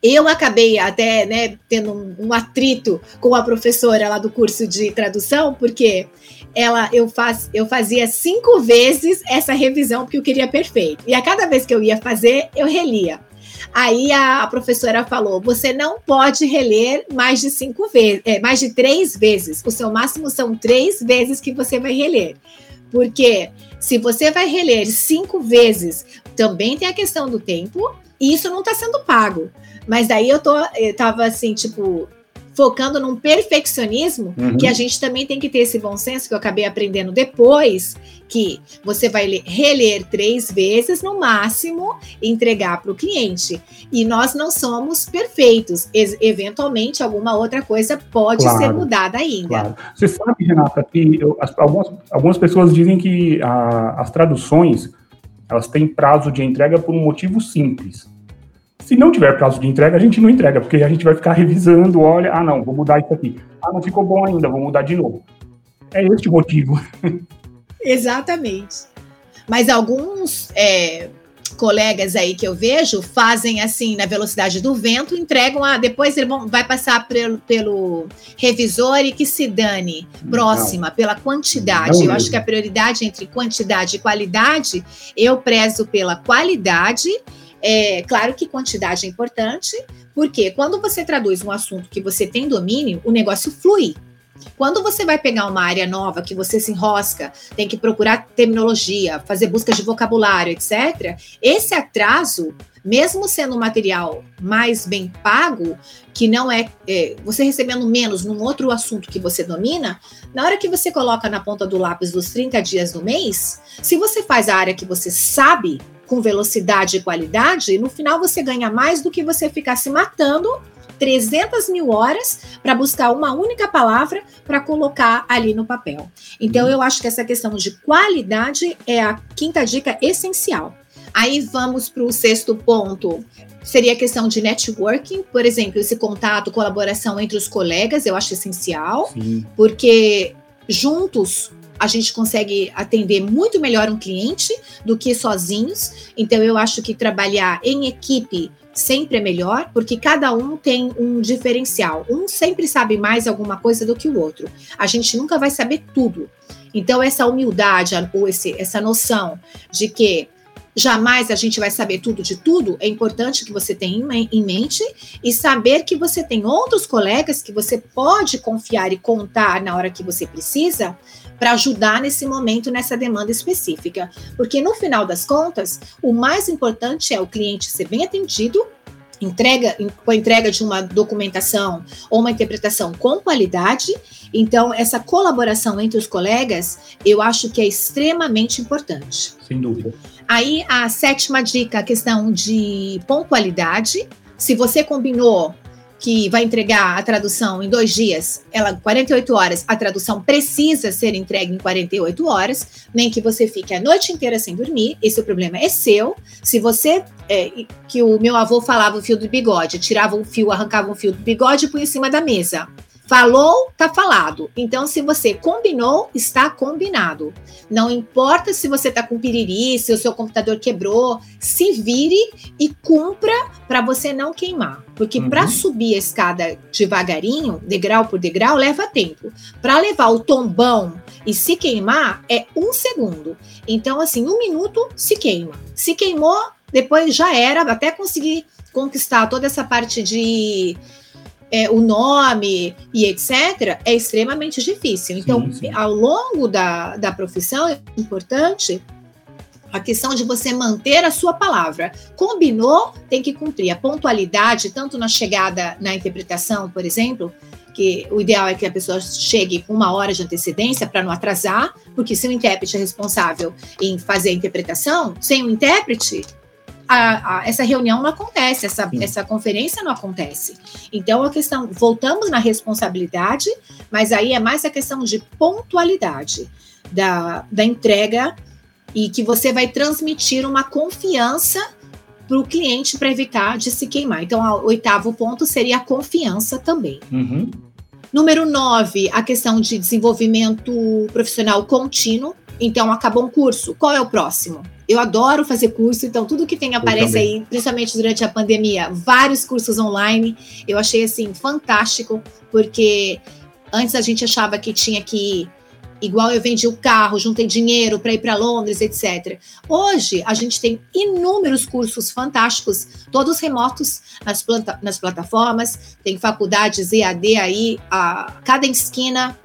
Eu acabei até né, tendo um, um, atrito com a professora lá do curso de tradução, porque ela eu, faz, eu fazia cinco vezes essa revisão porque eu queria perfeito. E a cada vez que eu ia fazer, eu relia. Aí a, a professora falou: você não pode reler mais de cinco vezes, é, mais de três vezes. O seu máximo são três vezes que você vai reler. Porque se você vai reler cinco vezes, também tem a questão do tempo, e isso não está sendo pago. Mas daí eu tô, eu tava assim, tipo, focando num perfeccionismo, uhum. que a gente também tem que ter esse bom senso que eu acabei aprendendo depois, que você vai reler três vezes no máximo e entregar para o cliente. E nós não somos perfeitos. eventualmente, alguma outra coisa pode claro, ser mudada ainda. Claro. Você sabe, Renata, que eu, as, algumas, algumas pessoas dizem que a, as traduções elas têm prazo de entrega por um motivo simples se não tiver prazo de entrega, a gente não entrega, porque a gente vai ficar revisando, olha, ah não, vou mudar isso aqui. Ah, não ficou bom ainda, vou mudar de novo. É este o motivo. Exatamente. Mas alguns é, colegas aí que eu vejo fazem assim na velocidade do vento, entregam a depois ele vai passar pelo, pelo revisor e que se dane próxima não. pela quantidade. Não eu mesmo. acho que a prioridade entre quantidade e qualidade, eu prezo pela qualidade é claro que quantidade é importante, porque quando você traduz um assunto que você tem domínio, o negócio flui. Quando você vai pegar uma área nova que você se enrosca, tem que procurar terminologia, fazer buscas de vocabulário, etc., esse atraso, mesmo sendo um material mais bem pago, que não é, é, você recebendo menos num outro assunto que você domina, na hora que você coloca na ponta do lápis dos 30 dias do mês, se você faz a área que você sabe, com velocidade e qualidade, no final você ganha mais do que você ficar se matando 300 mil horas para buscar uma única palavra para colocar ali no papel. Então, eu acho que essa questão de qualidade é a quinta dica essencial. Aí vamos para o sexto ponto. Seria a questão de networking, por exemplo, esse contato, colaboração entre os colegas, eu acho essencial, Sim. porque juntos a gente consegue atender muito melhor um cliente do que sozinhos. Então, eu acho que trabalhar em equipe sempre é melhor, porque cada um tem um diferencial. Um sempre sabe mais alguma coisa do que o outro. A gente nunca vai saber tudo. Então, essa humildade, ou esse, essa noção de que jamais a gente vai saber tudo de tudo, é importante que você tenha em mente e saber que você tem outros colegas que você pode confiar e contar na hora que você precisa para ajudar nesse momento, nessa demanda específica. Porque no final das contas, o mais importante é o cliente ser bem atendido entrega com a entrega de uma documentação ou uma interpretação com qualidade. Então, essa colaboração entre os colegas, eu acho que é extremamente importante. Sem dúvida. Aí, a sétima dica, a questão de pontualidade. Se você combinou que vai entregar a tradução em dois dias, ela 48 horas, a tradução precisa ser entregue em 48 horas, nem que você fique a noite inteira sem dormir, esse problema é seu. Se você, é, que o meu avô falava o fio do bigode, tirava um fio, arrancava um fio do bigode e punha em cima da mesa. Falou, tá falado. Então, se você combinou, está combinado. Não importa se você tá com piriri, se o seu computador quebrou, se vire e cumpra para você não queimar. Porque uhum. para subir a escada devagarinho, degrau por degrau, leva tempo. Para levar o tombão e se queimar, é um segundo. Então, assim, um minuto se queima. Se queimou, depois já era, até conseguir conquistar toda essa parte de é, o nome e etc., é extremamente difícil. Então, sim, sim. ao longo da, da profissão, é importante a questão de você manter a sua palavra. Combinou, tem que cumprir. A pontualidade, tanto na chegada, na interpretação, por exemplo, que o ideal é que a pessoa chegue com uma hora de antecedência para não atrasar, porque se o intérprete é responsável em fazer a interpretação, sem o intérprete, a, a, essa reunião não acontece, essa, essa conferência não acontece. Então, a questão, voltamos na responsabilidade, mas aí é mais a questão de pontualidade da, da entrega e que você vai transmitir uma confiança para o cliente para evitar de se queimar. Então, o oitavo ponto seria a confiança também. Uhum. Número nove, a questão de desenvolvimento profissional contínuo Então, acabou um curso. Qual é o próximo? Eu adoro fazer curso, então tudo que tem aparece aí, principalmente durante a pandemia, vários cursos online. Eu achei assim fantástico, porque antes a gente achava que tinha que ir igual eu vendi o carro, juntei dinheiro para ir para Londres, etc. Hoje a gente tem inúmeros cursos fantásticos, todos remotos nas, planta nas plataformas, tem faculdades EAD aí a cada esquina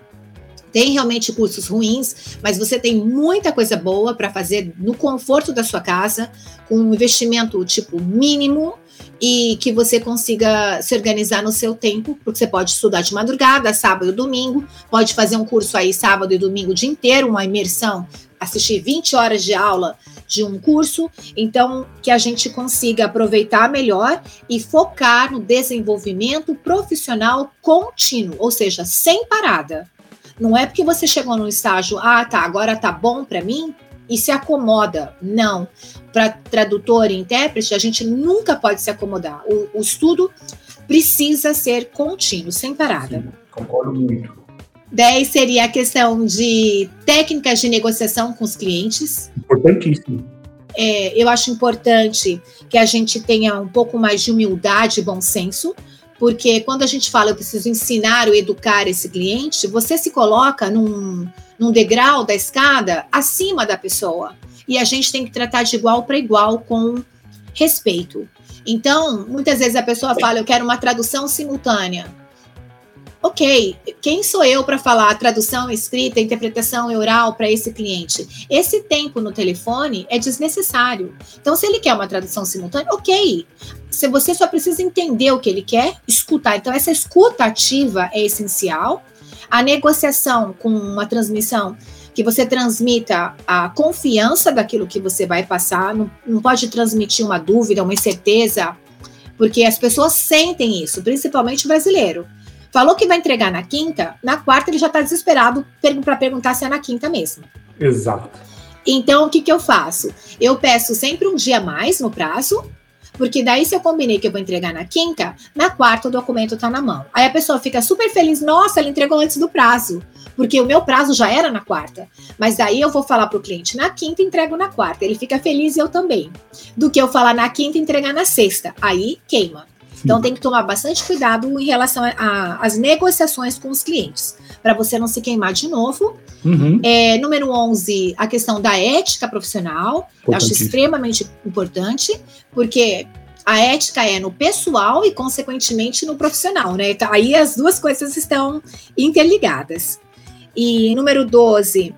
tem realmente cursos ruins, mas você tem muita coisa boa para fazer no conforto da sua casa, com um investimento tipo mínimo e que você consiga se organizar no seu tempo, porque você pode estudar de madrugada, sábado e domingo, pode fazer um curso aí sábado e domingo o dia inteiro, uma imersão, assistir 20 horas de aula de um curso, então que a gente consiga aproveitar melhor e focar no desenvolvimento profissional contínuo, ou seja, sem parada. Não é porque você chegou num estágio, ah, tá, agora tá bom para mim e se acomoda. Não. Para tradutor e intérprete, a gente nunca pode se acomodar. O, o estudo precisa ser contínuo, sem parada. Sim, concordo muito. 10 seria a questão de técnicas de negociação com os clientes. Importantíssimo. É, eu acho importante que a gente tenha um pouco mais de humildade e bom senso porque quando a gente fala eu preciso ensinar ou educar esse cliente, você se coloca num, num degrau da escada acima da pessoa. E a gente tem que tratar de igual para igual com respeito. Então, muitas vezes a pessoa fala, eu quero uma tradução simultânea ok, quem sou eu para falar tradução escrita, interpretação oral para esse cliente? Esse tempo no telefone é desnecessário. Então, se ele quer uma tradução simultânea, ok. Se você só precisa entender o que ele quer, escutar. Então, essa escuta ativa é essencial. A negociação com uma transmissão que você transmita a confiança daquilo que você vai passar, não, não pode transmitir uma dúvida, uma incerteza, porque as pessoas sentem isso, principalmente o brasileiro. Falou que vai entregar na quinta, na quarta ele já está desesperado para perguntar se é na quinta mesmo. Exato. Então, o que, que eu faço? Eu peço sempre um dia a mais no prazo, porque daí, se eu combinei que eu vou entregar na quinta, na quarta o documento está na mão. Aí a pessoa fica super feliz, nossa, ele entregou antes do prazo, porque o meu prazo já era na quarta. Mas daí eu vou falar para o cliente na quinta, entrego na quarta. Ele fica feliz e eu também. Do que eu falar na quinta, entregar na sexta. Aí queima. Então tem que tomar bastante cuidado em relação às negociações com os clientes, para você não se queimar de novo. Uhum. É, número 11, a questão da ética profissional. Eu acho extremamente importante, porque a ética é no pessoal e, consequentemente, no profissional, né? Então, aí as duas coisas estão interligadas. E número 12,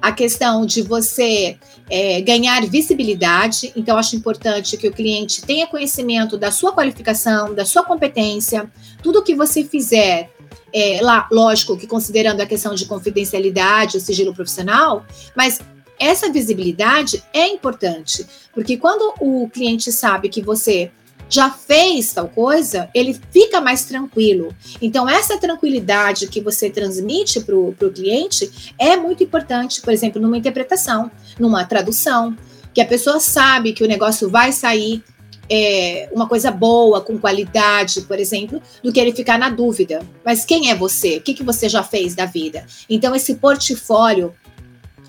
a questão de você é, ganhar visibilidade. Então, acho importante que o cliente tenha conhecimento da sua qualificação, da sua competência, tudo que você fizer. É, lá, lógico que considerando a questão de confidencialidade, o sigilo profissional, mas essa visibilidade é importante, porque quando o cliente sabe que você já fez tal coisa, ele fica mais tranquilo. Então, essa tranquilidade que você transmite para o cliente é muito importante, por exemplo, numa interpretação, numa tradução, que a pessoa sabe que o negócio vai sair é, uma coisa boa, com qualidade, por exemplo, do que ele ficar na dúvida. Mas quem é você? O que, que você já fez da vida? Então, esse portfólio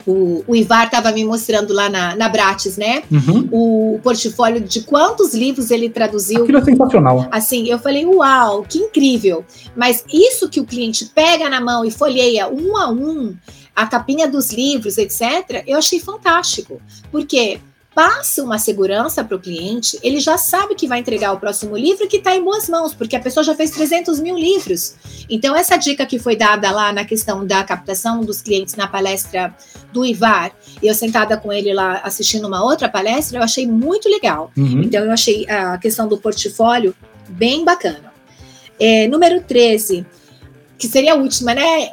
o, o Ivar estava me mostrando lá na, na Bratis, né? Uhum. O portfólio de quantos livros ele traduziu. Aquilo é sensacional. Assim, eu falei, uau, que incrível. Mas isso que o cliente pega na mão e folheia um a um, a capinha dos livros, etc., eu achei fantástico. Porque passa uma segurança para o cliente, ele já sabe que vai entregar o próximo livro que está em boas mãos, porque a pessoa já fez 300 mil livros. Então, essa dica que foi dada lá na questão da captação dos clientes na palestra do Ivar, e eu sentada com ele lá assistindo uma outra palestra, eu achei muito legal. Uhum. Então, eu achei a questão do portfólio bem bacana. É, número 13, que seria a última, né?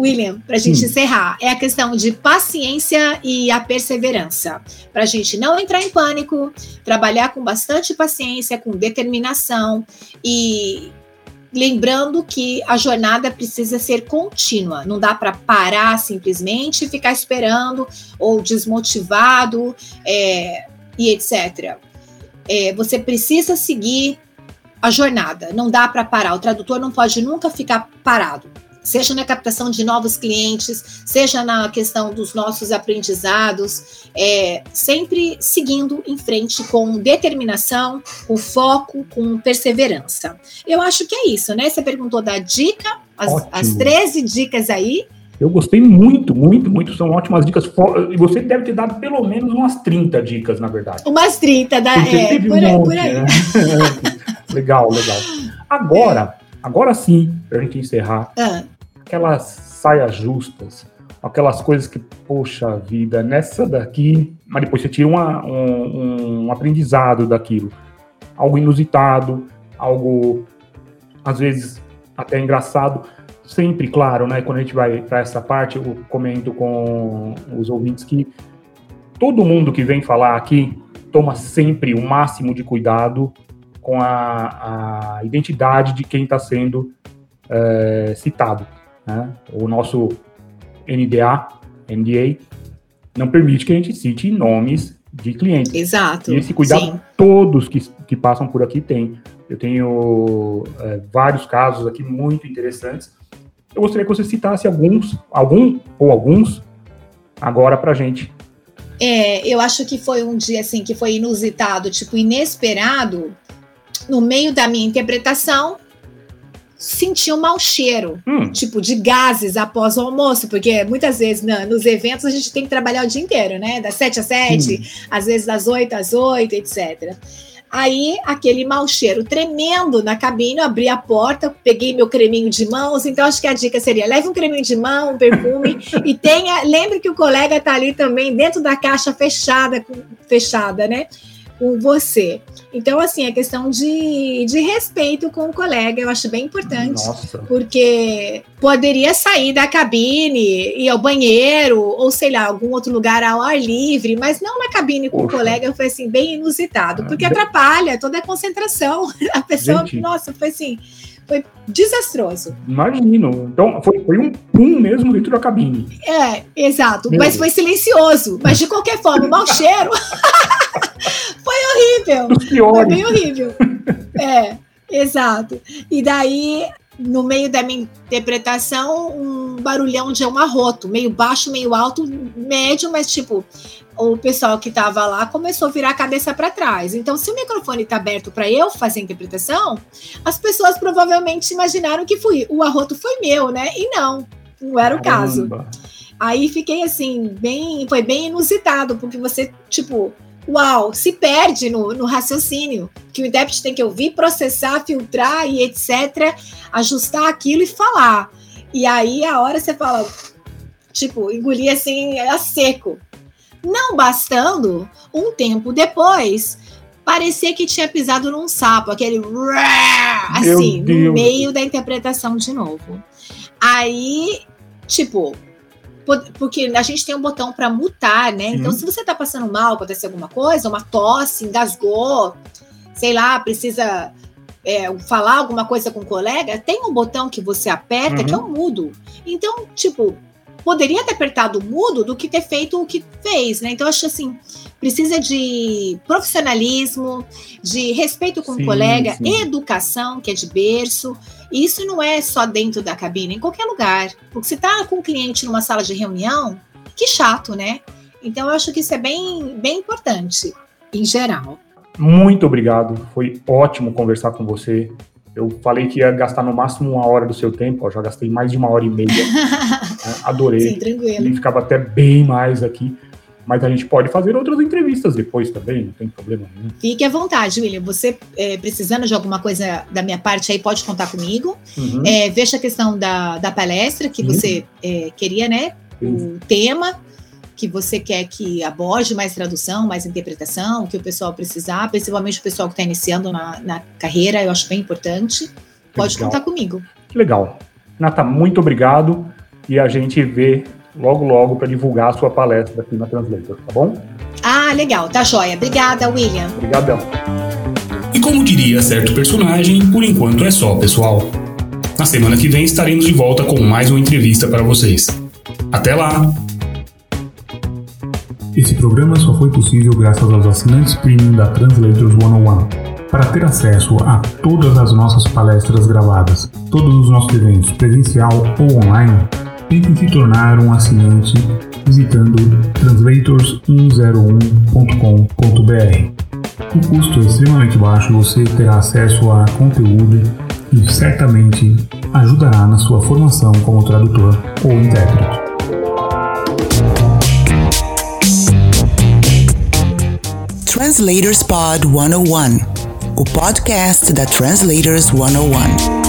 William, para a gente encerrar, é a questão de paciência e a perseverança. Para a gente não entrar em pânico, trabalhar com bastante paciência, com determinação e lembrando que a jornada precisa ser contínua. Não dá para parar simplesmente e ficar esperando ou desmotivado é, e etc. É, você precisa seguir a jornada. Não dá para parar. O tradutor não pode nunca ficar parado seja na captação de novos clientes, seja na questão dos nossos aprendizados, é, sempre seguindo em frente com determinação, com foco, com perseverança. Eu acho que é isso, né? Você perguntou da dica, as, as 13 dicas aí. Eu gostei muito, muito, muito. São ótimas dicas. E você deve ter dado pelo menos umas 30 dicas, na verdade. Umas 30, da, é, por, um monte, por aí. Né? legal, legal. Agora, agora sim, pra gente encerrar, ah. Aquelas saias justas, aquelas coisas que, poxa vida, nessa daqui, mas depois você tira uma, um, um aprendizado daquilo. Algo inusitado, algo, às vezes, até engraçado sempre, claro, né, quando a gente vai para essa parte, eu comento com os ouvintes que todo mundo que vem falar aqui toma sempre o máximo de cuidado com a, a identidade de quem está sendo é, citado. Né? O nosso NDA, NDA, não permite que a gente cite nomes de clientes. Exato. E esse cuidado sim. todos que, que passam por aqui têm. Eu tenho é, vários casos aqui muito interessantes eu gostaria que você citasse alguns, algum ou alguns, agora para gente. É, eu acho que foi um dia assim que foi inusitado, tipo inesperado. No meio da minha interpretação, senti um mau cheiro, hum. tipo de gases após o almoço, porque muitas vezes na, nos eventos a gente tem que trabalhar o dia inteiro, né? Das 7 às 7, hum. às vezes das 8 às 8, etc. Aí, aquele mau cheiro tremendo na cabine, eu abri a porta, peguei meu creminho de mãos. Então, acho que a dica seria: leve um creminho de mão, um perfume e tenha. Lembre que o colega está ali também dentro da caixa fechada, fechada, né? Com você. Então, assim, a questão de, de respeito com o colega eu acho bem importante. Nossa. Porque poderia sair da cabine, ir ao banheiro, ou sei lá, algum outro lugar ao ar livre, mas não na cabine com Poxa. o colega, foi assim, bem inusitado, porque atrapalha toda a concentração. A pessoa, Gente. nossa, foi assim. Foi desastroso. Imagino. Então, foi, foi um pum mesmo dentro da cabine. É, exato. Meu mas Deus. foi silencioso. Mas de qualquer forma, mau cheiro. foi horrível. Foi bem horrível. É, exato. E daí, no meio da minha interpretação, um barulhão de um arroto, meio baixo, meio alto, médio, mas tipo, o pessoal que estava lá começou a virar a cabeça para trás. Então, se o microfone está aberto para eu fazer a interpretação, as pessoas provavelmente imaginaram que fui, o arroto foi meu, né? E não, não era o caso. Aí fiquei assim, bem, foi bem inusitado, porque você, tipo, uau, se perde no, no raciocínio, que o intérprete tem que ouvir, processar, filtrar e etc, ajustar aquilo e falar. E aí a hora você fala, tipo, engolir assim a seco. Não bastando, um tempo depois, parecia que tinha pisado num sapo, aquele assim, no meio da interpretação de novo. Aí, tipo, porque a gente tem um botão para mutar, né? Então, se você tá passando mal, acontece alguma coisa, uma tosse, engasgou, sei lá, precisa é, falar alguma coisa com o um colega, tem um botão que você aperta uhum. que é o mudo. Então, tipo, poderia ter apertado o mudo do que ter feito o que fez, né? Então, acho assim, precisa de profissionalismo, de respeito com sim, o colega, sim. educação, que é de berço. E isso não é só dentro da cabine, em qualquer lugar. Porque se tá com um cliente numa sala de reunião, que chato, né? Então, eu acho que isso é bem, bem importante, em geral. Muito obrigado. Foi ótimo conversar com você. Eu falei que ia gastar no máximo uma hora do seu tempo, ó, já gastei mais de uma hora e meia. né? Adorei. Sim, tranquilo. E ficava até bem mais aqui. Mas a gente pode fazer outras entrevistas depois também, não tem problema nenhum. Fique à vontade, William. Você é, precisando de alguma coisa da minha parte aí, pode contar comigo. Uhum. É, veja a questão da, da palestra que uhum. você é, queria, né? Uhum. O tema que você quer que aborde mais tradução, mais interpretação, o que o pessoal precisar, principalmente o pessoal que está iniciando na, na, carreira, eu acho bem importante. Pode legal. contar comigo. Legal. Nata, muito obrigado e a gente vê logo, logo para divulgar a sua palestra aqui na Translator, tá bom? Ah, legal, tá joia. Obrigada, William. Obrigadão. E como diria certo personagem, por enquanto é só, pessoal. Na semana que vem estaremos de volta com mais uma entrevista para vocês. Até lá! Esse programa só foi possível graças aos assinantes premium da Translators 101. Para ter acesso a todas as nossas palestras gravadas, todos os nossos eventos, presencial ou online, tente se tornar um assinante visitando translators101.com.br. O custo é extremamente baixo, você terá acesso a conteúdo e certamente ajudará na sua formação como tradutor ou intérprete. Translators Pod 101, o podcast da Translators 101.